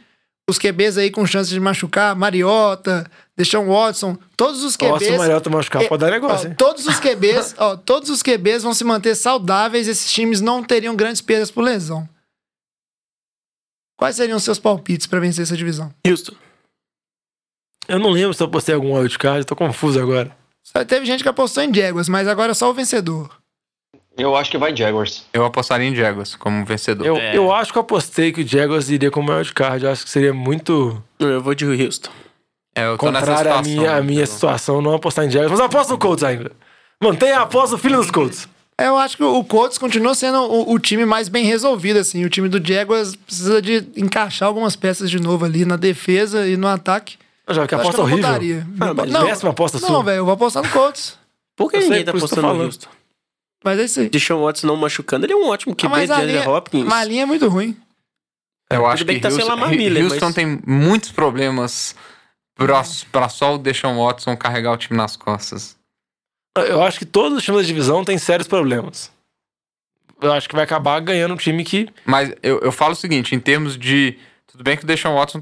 os QBs aí com chance de machucar, Mariota, Deshaun Watson, todos os QBs. Nossa, o Mariota machucar pode dar negócio, ó, hein? Todos os QBs, <laughs> ó, todos os QBs vão se manter saudáveis, esses times não teriam grandes perdas por lesão. Quais seriam os seus palpites para vencer essa divisão? Houston. Eu não lembro se eu postei algum wildcard, tô confuso agora. Só Teve gente que apostou em Jaguars, mas agora é só o vencedor. Eu acho que vai Jaguars. Eu apostaria em Jaguars como vencedor. Eu, É. eu acho que eu apostei que o Jaguars iria como wildcard. Eu acho que seria muito Eu vou de Houston. É, eu tô nessa contrário à situação. minha, à minha situação não apostar em Jaguars. Mas eu aposto no Colts ainda. Mantenha a aposta filho dos Colts. Eu acho que o Colts continua sendo o, o time mais bem resolvido, assim. O time do Jaguars precisa de encaixar algumas peças de novo ali na defesa e no ataque. Já que aposta não horrível. botaria. Ah, mas péssima aposta Não, sua. velho, eu vou apostar no Colts. Por que Eu sei, ninguém tá que eu tô apostando no. Houston? Mas é isso aí. Deshaun Watson não machucando, ele é um ótimo Ah, QB mas de Andrew linha, Hopkins. mas a linha é muito ruim. Eu acho bem que, que tá sem Houston, Lamar Miller, Houston mas- tem muitos problemas pra, pra só o Deshaun Watson carregar o time nas costas. Eu acho que todos os times da divisão têm sérios problemas. Eu acho que vai acabar ganhando um time que. Mas eu, eu falo o seguinte, em termos de... Tudo bem que o Deshaun Watson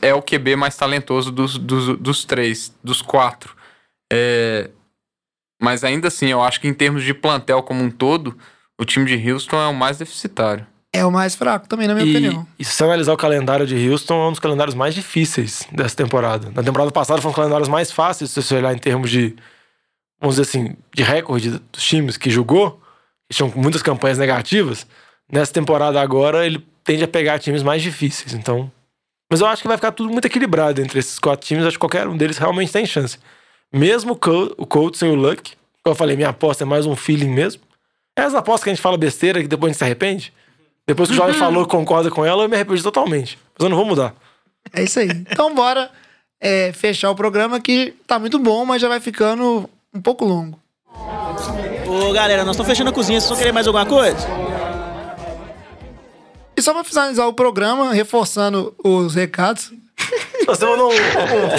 é o QB mais talentoso dos, dos, dos três, dos quatro. É, mas ainda assim, eu acho que em termos de plantel como um todo, o time de Houston é o mais deficitário. É o mais fraco também, na minha E, opinião. e se você analisar o calendário de Houston, é um dos calendários mais difíceis dessa temporada. Na temporada passada foram calendários mais fáceis, se você olhar em termos de, vamos dizer assim, de recorde dos times que jogou, que tinham muitas campanhas negativas. Nessa temporada agora, ele tende a pegar times mais difíceis. Então. Mas eu acho que vai ficar tudo muito equilibrado entre esses quatro times. Acho que qualquer um deles realmente tem chance. Mesmo o Col- o Colts sem o Luck, como eu falei, minha aposta é mais um feeling mesmo. Essas apostas que a gente fala besteira que depois a gente se arrepende. Depois que o jovem falou que concorda com ela, eu me arrependi totalmente. Mas eu não vou mudar. É isso aí. Então bora é, fechar o programa que tá muito bom, mas já vai ficando um pouco longo. Ô, galera, nós estamos fechando a cozinha. Vocês vão querer mais alguma coisa? E só pra finalizar o programa, reforçando os recados. Você mandou um. um?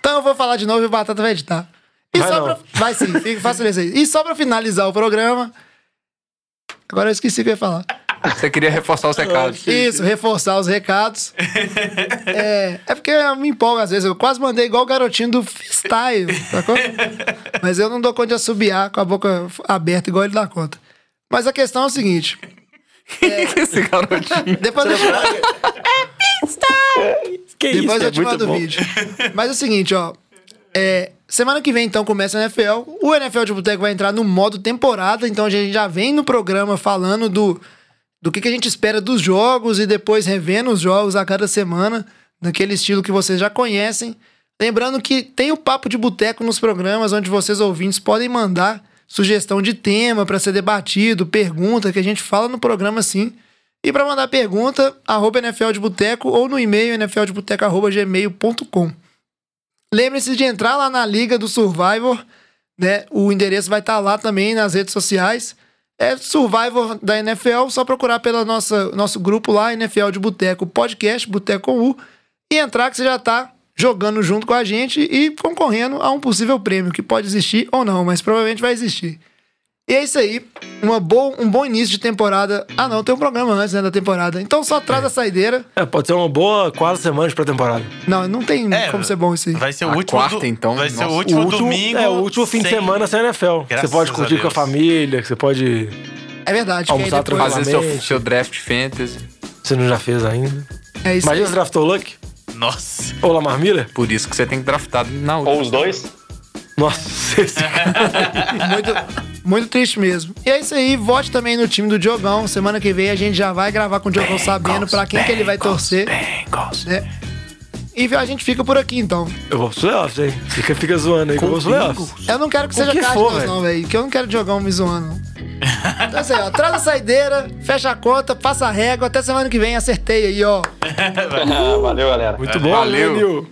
Então eu vou falar de novo e o Batata vai editar. E Vai só pra... Vai sim, faça isso aí. E só pra finalizar o programa. Agora eu esqueci o que eu ia falar. Você queria reforçar os recados. Isso, reforçar os recados. é, é porque eu me empolgo às vezes. Eu quase mandei igual o garotinho do freestyle, sacou? Mas eu não dou conta de assobiar com a boca aberta igual ele dá conta. Mas a questão é o seguinte. <laughs> que esse garotinho? Depois eu te mando, Que isso, depois é eu te mando o vídeo. Mas é o seguinte, ó. É, semana que vem, então, começa a NFL. O NFL de Boteco vai entrar no modo temporada. Então, a gente já vem no programa falando do, do que, que a gente espera dos jogos e depois revendo os jogos a cada semana, naquele estilo que vocês já conhecem. Lembrando que tem o Papo de Boteco nos programas, onde vocês ouvintes podem mandar sugestão de tema para ser debatido, pergunta que a gente fala no programa sim. E para mandar pergunta, arroba NFL de Boteco ou no e-mail nfldeboteco.gmail.com. Lembre-se de entrar lá na Liga do Survivor, né? O endereço vai estar lá também nas redes sociais. É Survivor da NFL, só procurar pelo nosso grupo lá, NFL de Boteco Podcast, Boteco U, e entrar que você já tá jogando junto com a gente e concorrendo a um possível prêmio, que pode existir ou não, mas provavelmente vai existir. E é isso aí. Uma boa, um bom início de temporada. Ah, não, tem um programa antes né, da temporada. Então só traz a saideira. É, pode ser uma boa quase semana de pré-temporada. Não, não tem É, como ser bom isso aí. Vai ser o A último. quarta, do- então? Vai ser o Nossa. último, o último, domingo. é, o último fim de sem- semana sem NFL. Graças você pode a curtir com a família, que você pode. É verdade. Almoçar depois- Fazer seu, seu draft fantasy. Você não já fez ainda. É isso Imagina aí. se draftou o Luck Nossa. ou Lamar Miller. Por isso que você tem que draftar na última. Ou os dois? Nossa, esse <laughs> Muito, muito triste mesmo. E é isso aí. Vote também no time do Diogão. Semana que vem a gente já vai gravar com o Diogão sabendo pra quem que ele vai torcer. né? E a gente fica por aqui então. Eu vou pros playoffs, hein? Fica, fica zoando aí que eu vou pros playoffs. Eu não quero que Com seja que for, Cardinals, velho. não, velho. Que eu não quero Diogão me zoando. não. Então é isso aí, ó. Traz a saideira, fecha a conta, passa a régua. Até semana que vem. Acertei aí, ó. <laughs> Valeu, galera. Muito bom, Valeu. Valeu.